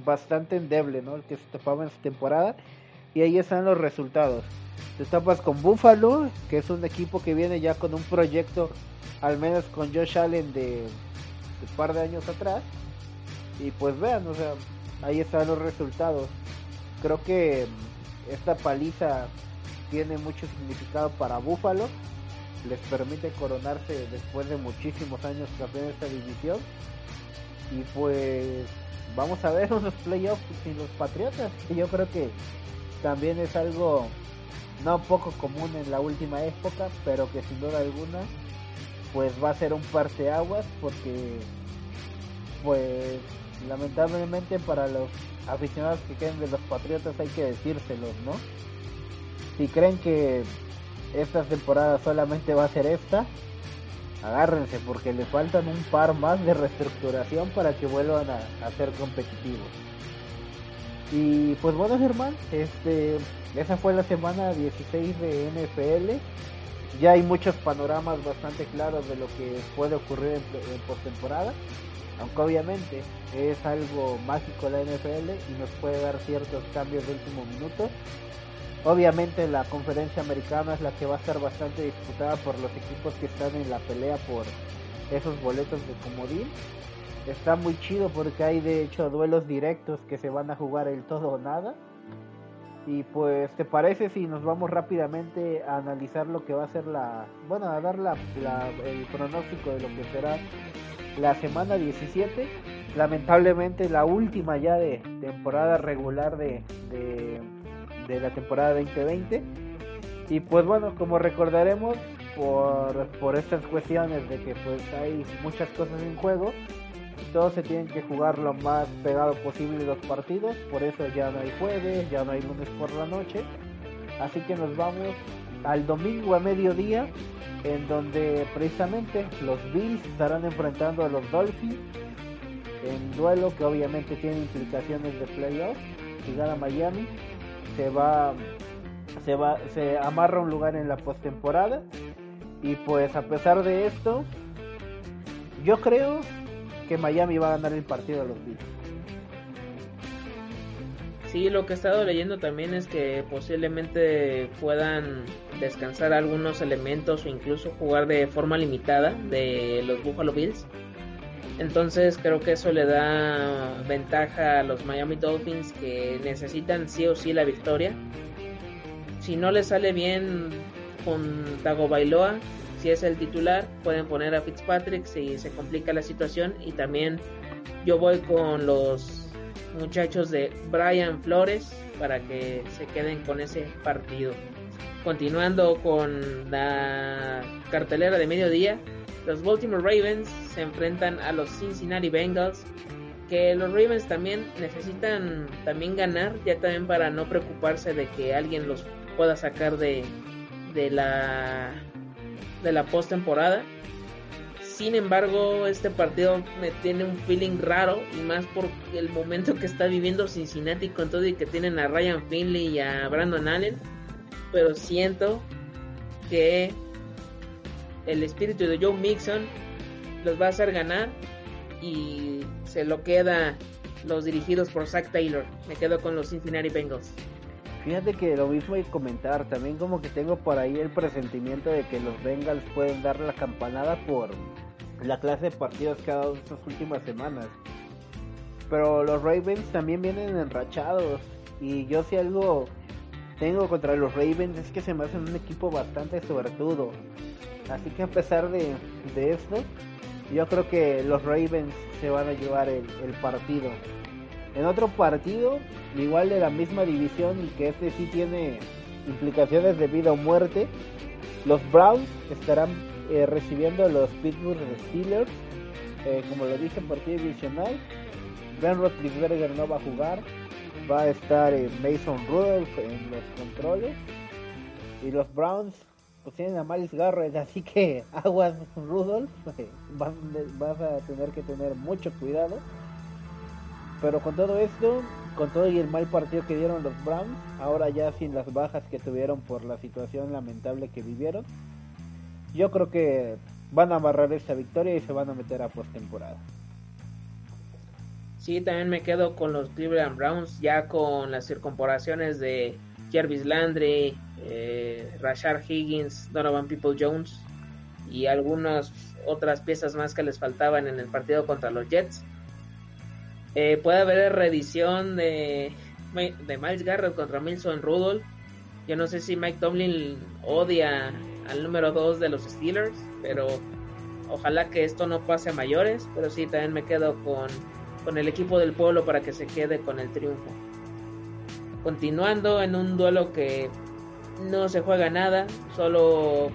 bastante endeble, ¿no? El que se topaba en esta temporada. y ahí están los resultados. Te tapas con Buffalo, que es un equipo que viene ya con un proyecto, al menos con Josh Allen de, un par de años atrás. Y pues vean, o sea, ahí están los resultados. Creo que esta paliza tiene mucho significado para Buffalo. Les permite coronarse después de muchísimos años campeón de esta división. Y pues vamos a ver [LAUGHS] unos playoffs sin los Patriotas. Que yo creo que también es algo no poco común en la última época, pero que sin duda alguna pues va a ser un parteaguas porque pues lamentablemente para los aficionados que queden de los Patriotas hay que decírselos, ¿no? Si creen que esta temporada solamente va a ser esta, agárrense porque le faltan un par más de reestructuración para que vuelvan a, ser competitivos. Y pues bueno Germán, este, esa fue la semana 16 de NFL. Ya hay muchos panoramas bastante claros de lo que puede ocurrir en, en postemporada. Aunque obviamente es algo mágico la NFL y nos puede dar ciertos cambios de último minuto. Obviamente la conferencia americana es la que va a ser bastante disputada por los equipos que están en la pelea por esos boletos de comodín. Está muy chido porque hay de hecho duelos directos que se van a jugar el todo o nada. Y pues, ¿te parece si nos vamos rápidamente a analizar lo que va a ser la... Bueno, a dar la, el pronóstico de lo que será la semana 17? Lamentablemente la última ya de temporada regular de de la temporada 2020. Y pues bueno, como recordaremos, por, por estas cuestiones de que pues hay muchas cosas en juego, todos se tienen que jugar lo más pegado posible los partidos, por eso ya no hay jueves, ya no hay lunes por la noche. Así que nos vamos al domingo a mediodía, en donde precisamente los Bills estarán enfrentando a los Dolphins en duelo que obviamente tiene implicaciones de playoff. Si gana Miami, se va se va se amarra un lugar en la postemporada y pues a pesar de esto yo creo que Miami va a ganar el partido de los Bills. Sí, lo que he estado leyendo también es que posiblemente puedan descansar algunos elementos o incluso jugar de forma limitada de los Buffalo Bills entonces creo que eso le da ventaja a los Miami Dolphins que necesitan sí o sí la victoria. Si no le sale bien con Tago Bailoa, si es el titular, pueden poner a Fitzpatrick si se complica la situación. Y también yo voy con los muchachos de Brian Flores para que se queden con ese partido. Continuando con la cartelera de mediodía, los Baltimore Ravens se enfrentan a los Cincinnati Bengals que los Ravens también necesitan también ganar ya también para no preocuparse de que alguien los pueda sacar de, de la de la postemporada sin embargo este partido me tiene un feeling raro y más por el momento que está viviendo Cincinnati con todo y que tienen a Ryan Finley y a Brandon Allen pero siento que el espíritu de Joe Mixon los va a hacer ganar y se lo queda los dirigidos por Zach Taylor. Me quedo con los Cincinnati Bengals. Fíjate que lo mismo que comentar, también como que tengo por ahí el presentimiento de que los Bengals pueden dar la campanada por la clase de partidos que ha dado estas últimas semanas. Pero los Ravens también vienen enrachados y yo si algo tengo contra los Ravens es que se me hacen un equipo bastante sobretudo. Así que a pesar de, esto, yo creo que los Ravens se van a llevar el, partido. En otro partido, igual de la misma división y que este sí tiene implicaciones de vida o muerte, los Browns estarán eh, recibiendo a los Pittsburgh Steelers. Eh, como lo dije, partido divisional. Ben Roethlisberger no va a jugar. Va a estar eh, Mason Rudolph en los controles. Y los Browns pues tienen a Miles Garrett, [LAUGHS] así que aguas Rudolph, [LAUGHS] vas, vas, a tener que tener mucho cuidado. Pero con todo esto, con todo y el mal partido que dieron los Browns, ahora ya sin las bajas que tuvieron por la situación lamentable que vivieron, yo creo que van a amarrar esta victoria y se van a meter a postemporada. Sí, también me quedo con los Cleveland Browns, ya con las circunparaciones de Jarvis Landry, eh, Rashard Higgins, Donovan People Jones y algunas otras piezas más que les faltaban en el partido contra los Jets. Eh, puede haber reedición de, de Miles Garrett contra Milson Rudolph. Yo no sé si Mike Tomlin odia al número 2 de los Steelers, pero ojalá que esto no pase a mayores. Pero sí, también me quedo con, con el equipo del pueblo para que se quede con el triunfo. Continuando en un duelo que no se juega nada, solo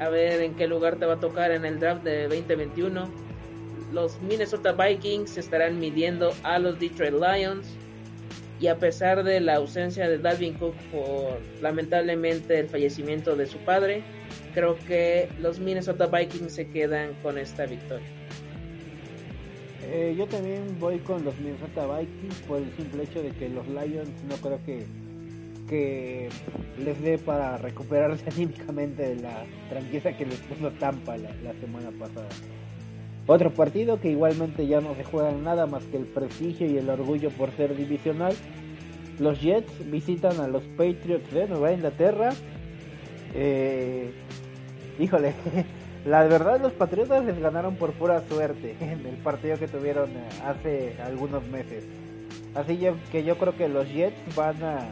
a ver en qué lugar te va a tocar en el draft de 2021. Los Minnesota Vikings estarán midiendo a los Detroit Lions y a pesar de la ausencia de Dalvin Cook por lamentablemente el fallecimiento de su padre, creo que los Minnesota Vikings se quedan con esta victoria. Eh, yo también voy con los Minnesota Vikings por el simple hecho de que los Lions no creo que, que les dé para recuperarse [LAUGHS] anímicamente de la tranquilidad que les puso Tampa la, semana pasada. Otro partido que igualmente ya no se juegan nada más que el prestigio y el orgullo por ser divisional. Los Jets visitan a los Patriots de Nueva Inglaterra. Eh, híjole, [LAUGHS] La verdad los Patriotas les ganaron por pura suerte [LAUGHS] en el partido que tuvieron eh, hace algunos meses. Así que yo creo que los Jets van a,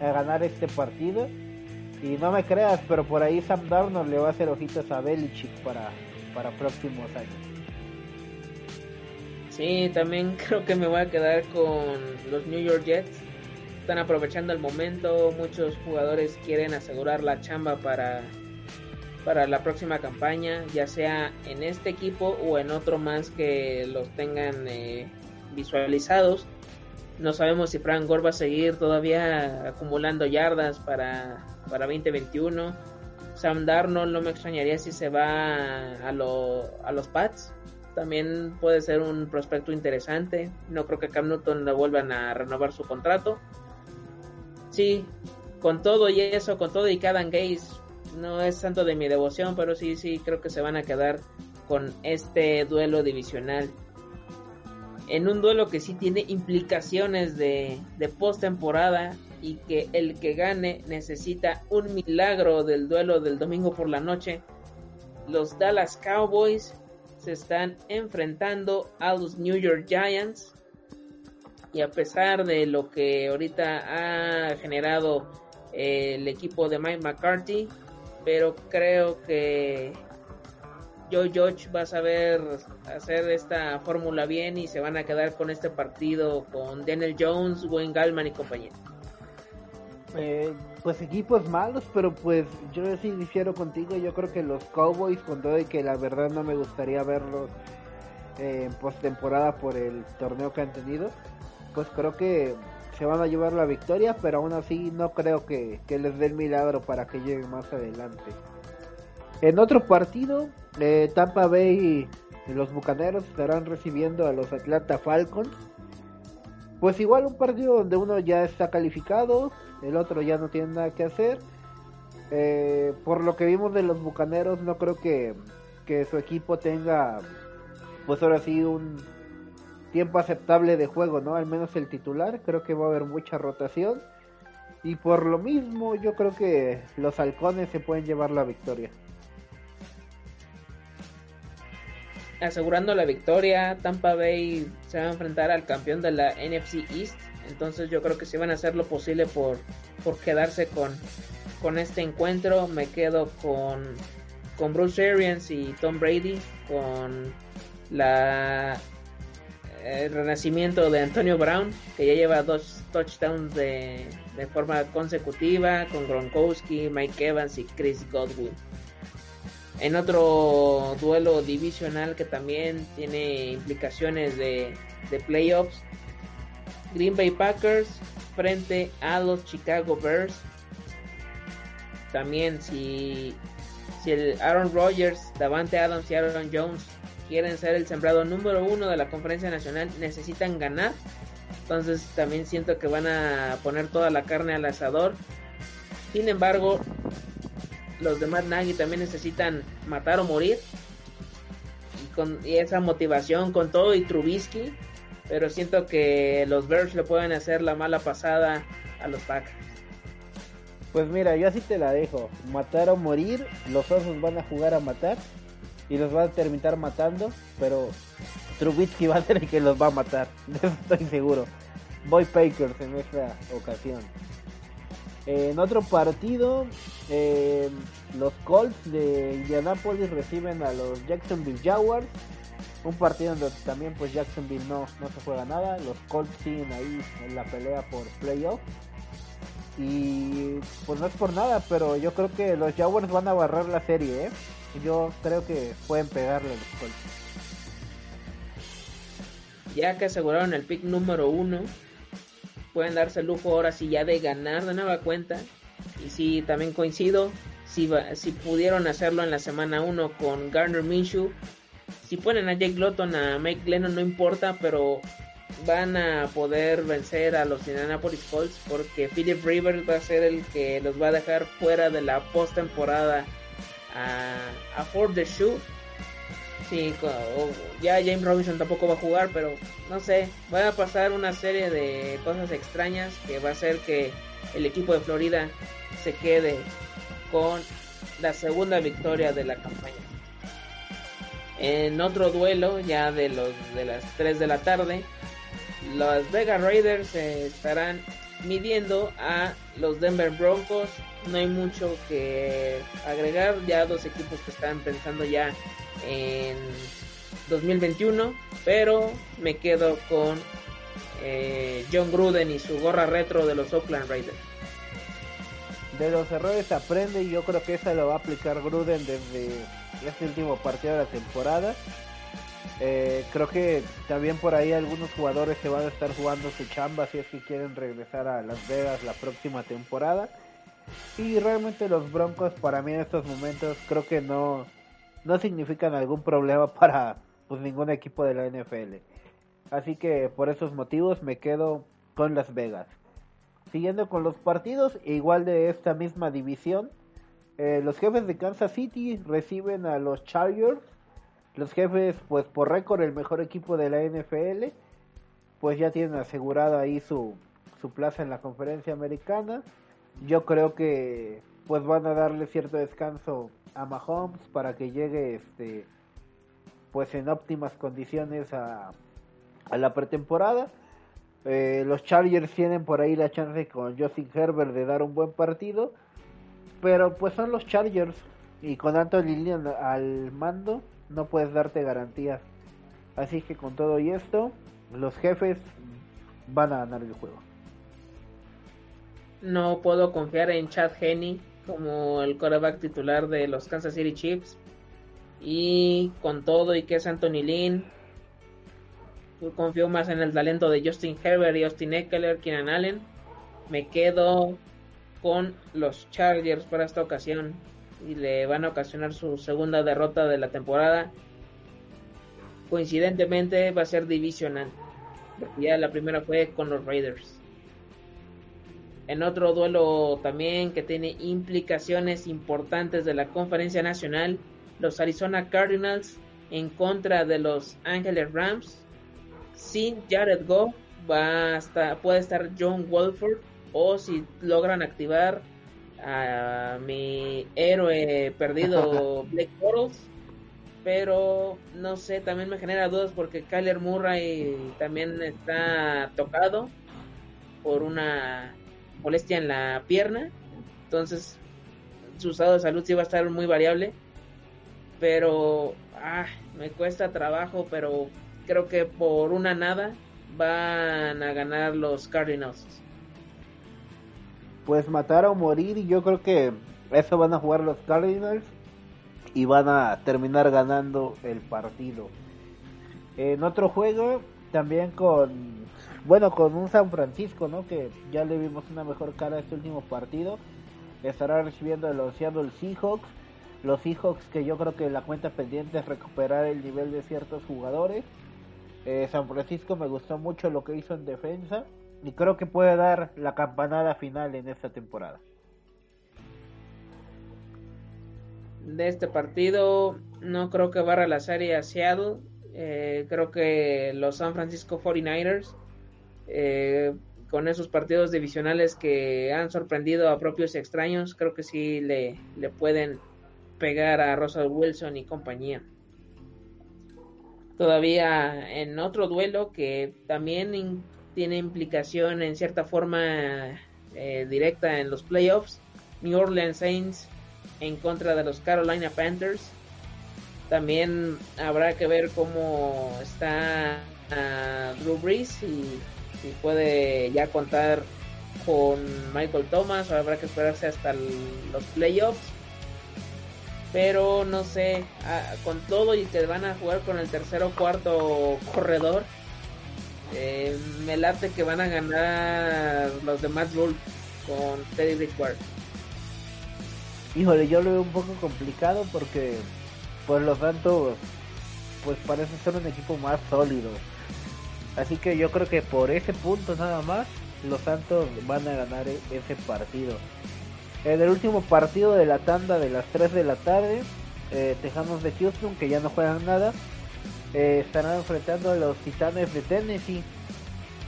ganar este partido. Y no me creas, pero por ahí Sam Darnold le va a hacer ojitos a Belichick para, para próximos años. Sí, también [LAUGHS] creo que me voy a quedar con los New York Jets. Están aprovechando el momento, muchos jugadores quieren asegurar la chamba para para la próxima campaña, ya sea en este equipo o en otro más que los tengan eh, visualizados. No sabemos si Frank Gore va a seguir todavía acumulando yardas para, para 2021. Sam Darnold no me extrañaría si se va a, a los Pats. También puede ser un prospecto interesante. No creo que Cam Newton le vuelvan a renovar su contrato. Sí, con todo y eso, con todo y cada Gaze no es tanto de mi devoción, pero sí, sí, creo que se van a quedar con este duelo divisional. En un duelo que sí tiene implicaciones de, de postemporada y que el que gane necesita un milagro del duelo del domingo por la noche. Los Dallas Cowboys se están enfrentando a los New York Giants. Y a pesar de lo que ahorita ha generado el equipo de Mike McCarthy, pero creo que Joe George va a saber hacer esta fórmula bien y se van a quedar con este partido con Daniel Jones, Wayne Gallman y compañía. Eh, pues equipos malos, pero pues yo sí difiero contigo. Yo creo que los Cowboys, con todo y que la verdad no me gustaría verlos eh, en postemporada por el torneo que han tenido, pues creo que se van a llevar la victoria, pero aún así no creo que, les dé el milagro para que lleguen más adelante. En otro partido, eh, Tampa Bay y los Bucaneros estarán recibiendo a los Atlanta Falcons. Pues igual un partido donde uno ya está calificado, el otro ya no tiene nada que hacer. Eh, por lo que vimos de los Bucaneros, no creo que, que su equipo tenga, pues ahora sí, un, tiempo aceptable de juego, ¿no? Al menos el titular, creo que va a haber mucha rotación. Y por lo mismo, yo creo que los halcones se pueden llevar la victoria. Asegurando la victoria, Tampa Bay se va a enfrentar al campeón de la NFC East. Entonces yo creo que se van a hacer lo posible por, por quedarse con, con este encuentro. Me quedo con, con Bruce Arians y Tom Brady, con la el renacimiento de Antonio Brown, que ya lleva dos touchdowns de, forma consecutiva con Gronkowski, Mike Evans y Chris Godwin. En otro duelo divisional que también tiene implicaciones de, playoffs, Green Bay Packers frente a los Chicago Bears. También si, si el Aaron Rodgers, Davante Adams y Aaron Jones quieren ser el sembrado número uno de la conferencia nacional necesitan ganar. Entonces también siento que van a poner toda la carne al asador. Sin embargo, los de Matt Nagy también necesitan matar o morir. Y con esa motivación con todo y Trubisky. Pero siento que los Bears le pueden hacer la mala pasada a los Packers. Pues mira, yo así te la dejo. Matar o morir, los osos van a jugar a matar y los van a terminar matando, pero Trubitsky [LAUGHS] va a ser el que los va a matar, [LAUGHS] estoy seguro. Boy Pakers en esta ocasión. En otro partido, eh, los Colts de Indianapolis reciben a los Jacksonville Jaguars. Un partido donde también pues Jacksonville no, no se juega nada. Los Colts siguen ahí en la pelea por playoff. Y pues no es por nada, pero yo creo que los Jaguars van a barrar la serie. ¿eh? Yo creo que pueden pegarle a los Colts. Ya que aseguraron el pick número uno, pueden darse el lujo ahora sí ya de ganar de nueva cuenta. Y si también coincido, si, si pudieron hacerlo en la semana 1 con Garner Minshew, si ponen a Jake Lotton, a Mike Glennon, no importa, pero van a poder vencer a los Indianapolis Colts porque Philip Rivers va a ser el que los va a dejar fuera de la postemporada a, a Ford the Shoe Sí, ya James Robinson tampoco va a jugar, pero no sé, va a pasar una serie de cosas extrañas que va a hacer que el equipo de Florida se quede con la segunda victoria de la campaña. En otro duelo, ya de los de las 3 de la tarde, los Vegas Raiders estarán midiendo a los Denver Broncos. No hay mucho que agregar, ya dos equipos que están pensando ya en 2021, pero me quedo con eh, John Gruden y su gorra retro de los Oakland Raiders. De los errores aprende y yo creo que esa lo va a aplicar Gruden desde este último partido de la temporada. Eh, creo que también por ahí algunos jugadores se van a estar jugando su chamba si es que quieren regresar a Las Vegas la próxima temporada. Y realmente los Broncos para mí en estos momentos creo que no, no significan algún problema [LAUGHS] para pues ningún equipo de la NFL. Así que por esos motivos me quedo con Las Vegas. Siguiendo con los partidos, igual de esta misma división, eh, los jefes de Kansas City reciben a los Chargers. Los jefes, pues por récord, el mejor equipo de la NFL, pues ya tienen asegurada ahí su, su plaza en la conferencia americana. Yo creo que pues van a darle cierto descanso a Mahomes para que llegue este pues en óptimas condiciones a, a la pretemporada. Eh, los Chargers tienen por ahí la chance con Justin Herbert de dar un buen partido, pero pues son los Chargers y con Anthony Lynn al mando no puedes darte garantías. Así que con todo y esto, los jefes van a ganar el juego. No puedo confiar en Chad Henney como el quarterback titular de los Kansas City Chiefs. Y con todo y que es Anthony Lynn, confío más en el talento de Justin Herbert y Austin Eckler, Keenan Allen. Me quedo con los Chargers para esta ocasión y le van a ocasionar su segunda derrota de la temporada. Coincidentemente va a ser divisional, ya la primera fue con los Raiders. En otro duelo también que tiene implicaciones importantes de la conferencia nacional, los Arizona Cardinals en contra de los Angeles Rams. Sin Jared Goff va a puede estar John Wolford o si logran activar a mi héroe perdido [LAUGHS] Blake Bortles pero no sé, también me genera dudas porque Kyler Murray también está tocado por una molestia en la pierna. Entonces, su estado de salud sí va a estar muy variable. Pero, ah, me cuesta trabajo, pero creo que por una nada van a ganar los Cardinals. Pues matar o morir, y yo creo que eso van a jugar los Cardinals y van a terminar ganando el partido. En otro juego, también con bueno, con un San Francisco, ¿no? Que ya le vimos una mejor cara este último partido. Estará recibiendo los Seattle Seahawks. Los Seahawks que yo creo que la cuenta pendiente es recuperar el nivel de ciertos jugadores. Eh, San Francisco me gustó mucho lo que hizo en defensa. Y creo que puede dar la campanada final en esta temporada. De este partido no creo que barra la serie a Seattle. Eh, creo que los San Francisco 49ers eh, con esos partidos divisionales que han sorprendido a propios extraños, creo que sí le, le pueden pegar a Russell Wilson y compañía. Todavía en otro duelo que también tiene implicación en cierta forma eh, directa en los playoffs, New Orleans Saints en contra de los Carolina Panthers. También habrá que ver cómo está uh, Drew Brees y si puede ya contar con Michael Thomas, habrá que esperarse hasta los playoffs. Pero no sé, ah, con todo y que van a jugar con el tercero cuarto corredor, eh, me late que van a ganar los de Matt Rule con Teddy Bridgewater. Híjole, yo lo veo un poco complicado porque por lo tanto pues parece ser un equipo más sólido. Así que yo creo que por ese punto nada más los Santos van a ganar e-, ese partido. En el último partido de la tanda de las 3 de la tarde, eh, Tejanos de Houston, que ya no juegan nada, eh, estarán enfrentando a los Titanes de Tennessee.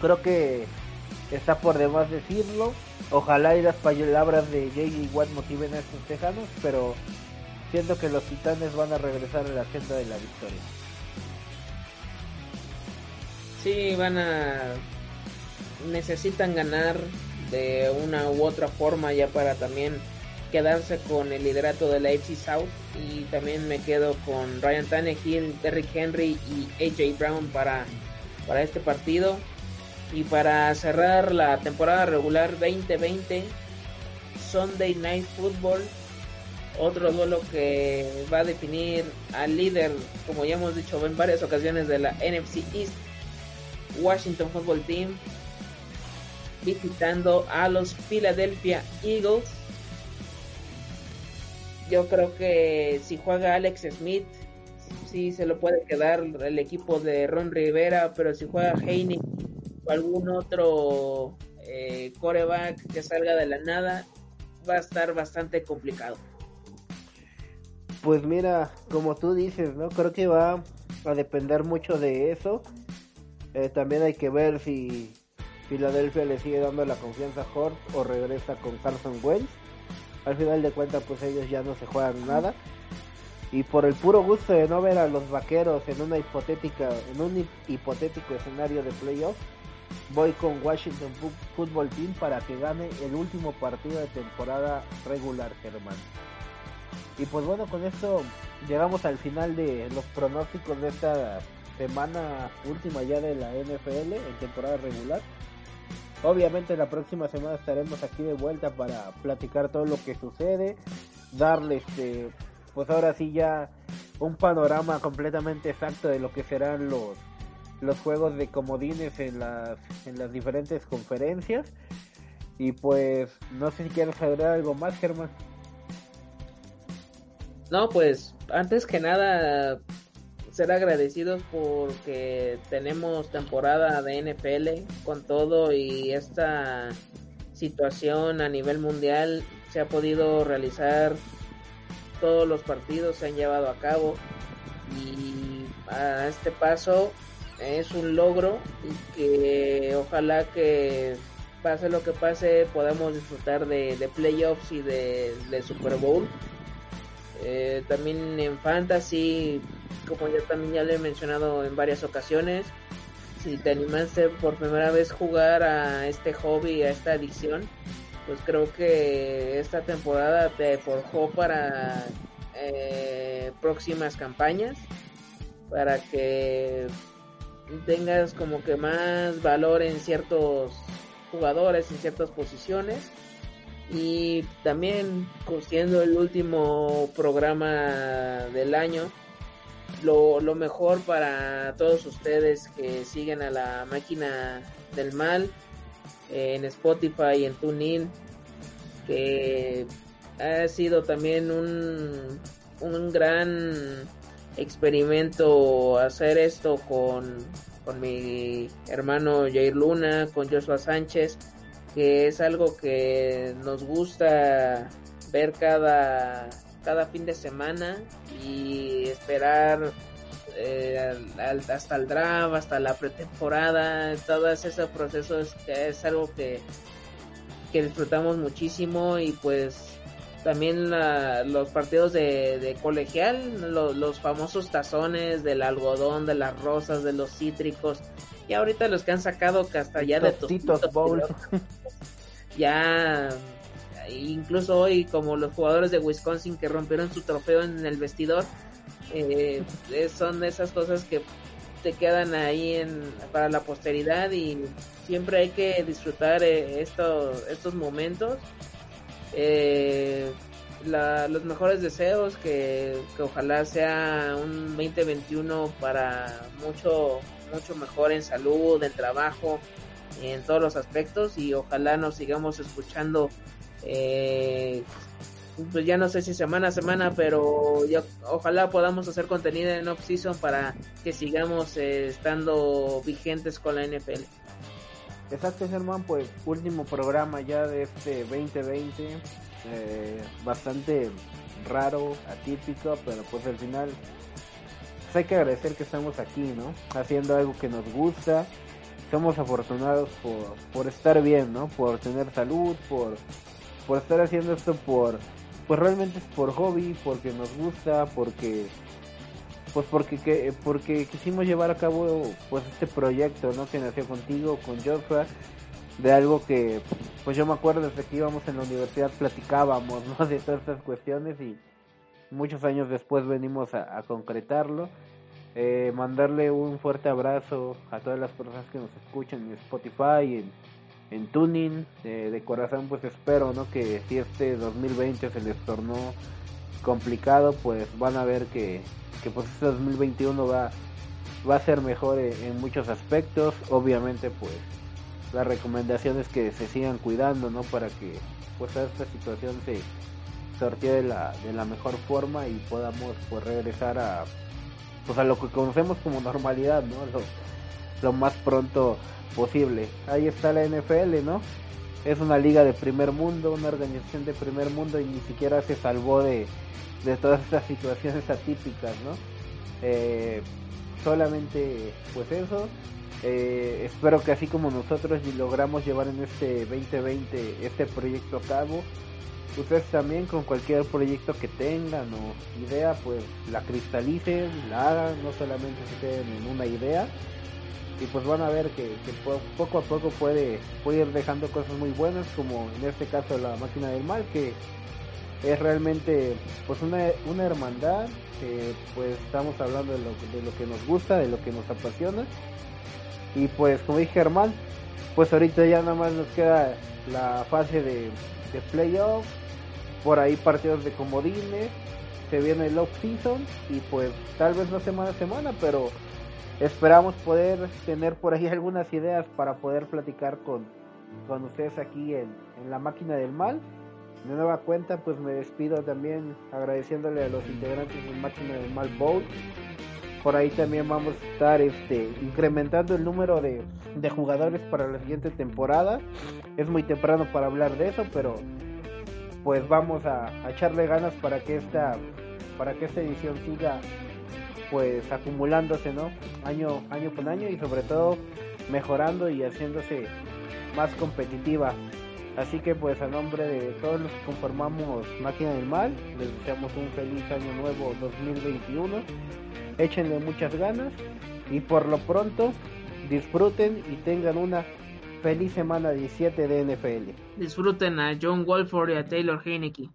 Creo que está por demás decirlo. Ojalá y las palabras de J.J. Watt motiven a estos Tejanos, pero siento que los Titanes van a regresar a la senda de la victoria. Sí, van a necesitan ganar de una u otra forma ya para también quedarse con el liderato de la FC South. Y también me quedo con Ryan Tannehill, Derrick Henry y AJ Brown para, para este partido. Y para cerrar la temporada regular 2020 Sunday Night Football otro duelo que va a definir al líder como ya hemos dicho en varias ocasiones de la NFC East Washington Football Team visitando a los Philadelphia Eagles. Yo creo que si juega Alex Smith, sí se lo puede quedar el equipo de Ron Rivera, pero si juega Heine o algún otro eh, coreback que salga de la nada, va a estar bastante complicado. Pues mira, como tú dices, ¿no? Creo que va a depender mucho de eso. Eh, también hay que ver si Filadelfia le sigue dando la confianza a Hort o regresa con Carson Wentz. Al final de cuentas, pues ellos ya no se juegan nada. Y por el puro gusto de no ver a los vaqueros en una hipotética, en un hipotético escenario de playoff, voy con Washington Football Team para que gane el último partido de temporada regular, Germán. Y pues bueno, con esto llegamos al final de los pronósticos de esta semana última ya de la NFL en temporada regular. Obviamente la próxima semana estaremos aquí de vuelta para platicar todo lo que sucede, darle este, pues ahora sí ya un panorama completamente exacto de lo que serán los los juegos de comodines en las en las diferentes conferencias y pues no sé si quieres agregar algo más, Germán. No, pues antes que nada ser agradecidos porque tenemos temporada de NFL con todo y esta situación a nivel mundial se ha podido realizar. Todos los partidos se han llevado a cabo y a este paso es un logro y que ojalá que pase lo que pase podamos disfrutar de, playoffs y de, Super Bowl. Eh, también en fantasy como ya también ya lo he mencionado en varias ocasiones, si te animaste por primera vez jugar a este hobby, a esta adicción, pues creo que esta temporada te forjó para eh, próximas campañas, para que tengas como que más valor en ciertos jugadores, en ciertas posiciones. Y también siendo el último programa del año, lo, lo mejor para todos ustedes que siguen a la máquina del mal en Spotify, en TuneIn, que ha sido también un, un gran experimento hacer esto con, con mi hermano Jair Luna, con Joshua Sánchez, que es algo que nos gusta ver cada cada fin de semana y esperar eh, hasta el draft, hasta la pretemporada, todo ese proceso es, es algo que, que disfrutamos muchísimo y pues también los partidos de, colegial, los famosos tazones del algodón, de las rosas, de los cítricos, y ahorita los que han sacado que hasta ya de Tostitos Bowl. [LAUGHS] Ya incluso hoy como los jugadores de Wisconsin que rompieron su trofeo en el vestidor, eh, son esas cosas que te quedan ahí en, para la posteridad y siempre hay que disfrutar eh, estos, momentos eh, los mejores deseos, que, ojalá sea un 2021 para mucho, mucho mejor en salud, en trabajo, en todos los aspectos y ojalá nos sigamos escuchando. Eh, pues ya no sé si semana a semana, pero ya, ojalá podamos hacer contenido en off-season para que sigamos eh, estando vigentes con la NFL. Exacto, Germán, pues último programa ya de este 2020, eh, bastante raro, atípico, pero pues al final pues hay que agradecer que estamos aquí, ¿no? Haciendo algo que nos gusta, somos afortunados por, por estar bien, ¿no? Por tener salud, por, por estar haciendo esto por, pues realmente es por hobby, porque nos gusta, porque pues porque que, porque quisimos llevar a cabo pues este proyecto no que nació contigo con Joshua de algo que pues yo me acuerdo desde que íbamos en la universidad platicábamos [LAUGHS] no de todas estas cuestiones y muchos años después venimos a, concretarlo. Eh, mandarle un fuerte abrazo a todas las personas que nos escuchan en Spotify en, en Tuning de corazón pues espero no que si este 2020 se les tornó complicado pues van a ver que que pues este 2021 va, va a ser mejor en, muchos aspectos. Obviamente pues la recomendación es que se sigan cuidando, ¿no? Para que pues esta situación se sortee de la, de la mejor forma y podamos pues regresar a pues a lo que conocemos como normalidad, ¿no? Lo más pronto posible. Ahí está la NFL, ¿no? Es una liga de primer mundo, una organización de primer mundo y ni siquiera se salvó de, de todas estas situaciones atípicas, ¿no? Eh, solamente pues eso. Eh, espero que así como nosotros logramos llevar en este 2020 este proyecto a cabo, ustedes también con cualquier proyecto que tengan o idea, pues la cristalicen, la hagan, no solamente se queden en una idea. Y pues van a ver que, poco a poco puede, puede ir dejando cosas muy buenas, como en este caso la máquina del mal, que es realmente pues una, una hermandad que pues estamos hablando de lo, de lo que nos gusta, de lo que nos apasiona. Y pues como dije Germán, pues ahorita ya nada más nos queda la fase de, de playoff, por ahí partidos de comodines, se viene el off season y pues tal vez no semana a semana, pero esperamos poder tener por ahí algunas ideas para poder platicar con, con ustedes aquí en, en la máquina del mal de nueva cuenta, pues me despido también agradeciéndole a los integrantes del Máquina del Mal Bowl. Por ahí también vamos a estar este, incrementando el número de, de jugadores para la siguiente temporada. Es muy temprano para hablar de eso, pero pues vamos a, echarle ganas para que esta para que esta edición siga pues acumulándose no año año con año y sobre todo mejorando y haciéndose más competitiva Así que pues a nombre de todos los que conformamos Máquina del Mal, les deseamos un feliz año nuevo 2021. Échenle muchas ganas y por lo pronto disfruten y tengan una feliz semana 17 de NFL. Disfruten a John Wolford y a Taylor Heineke.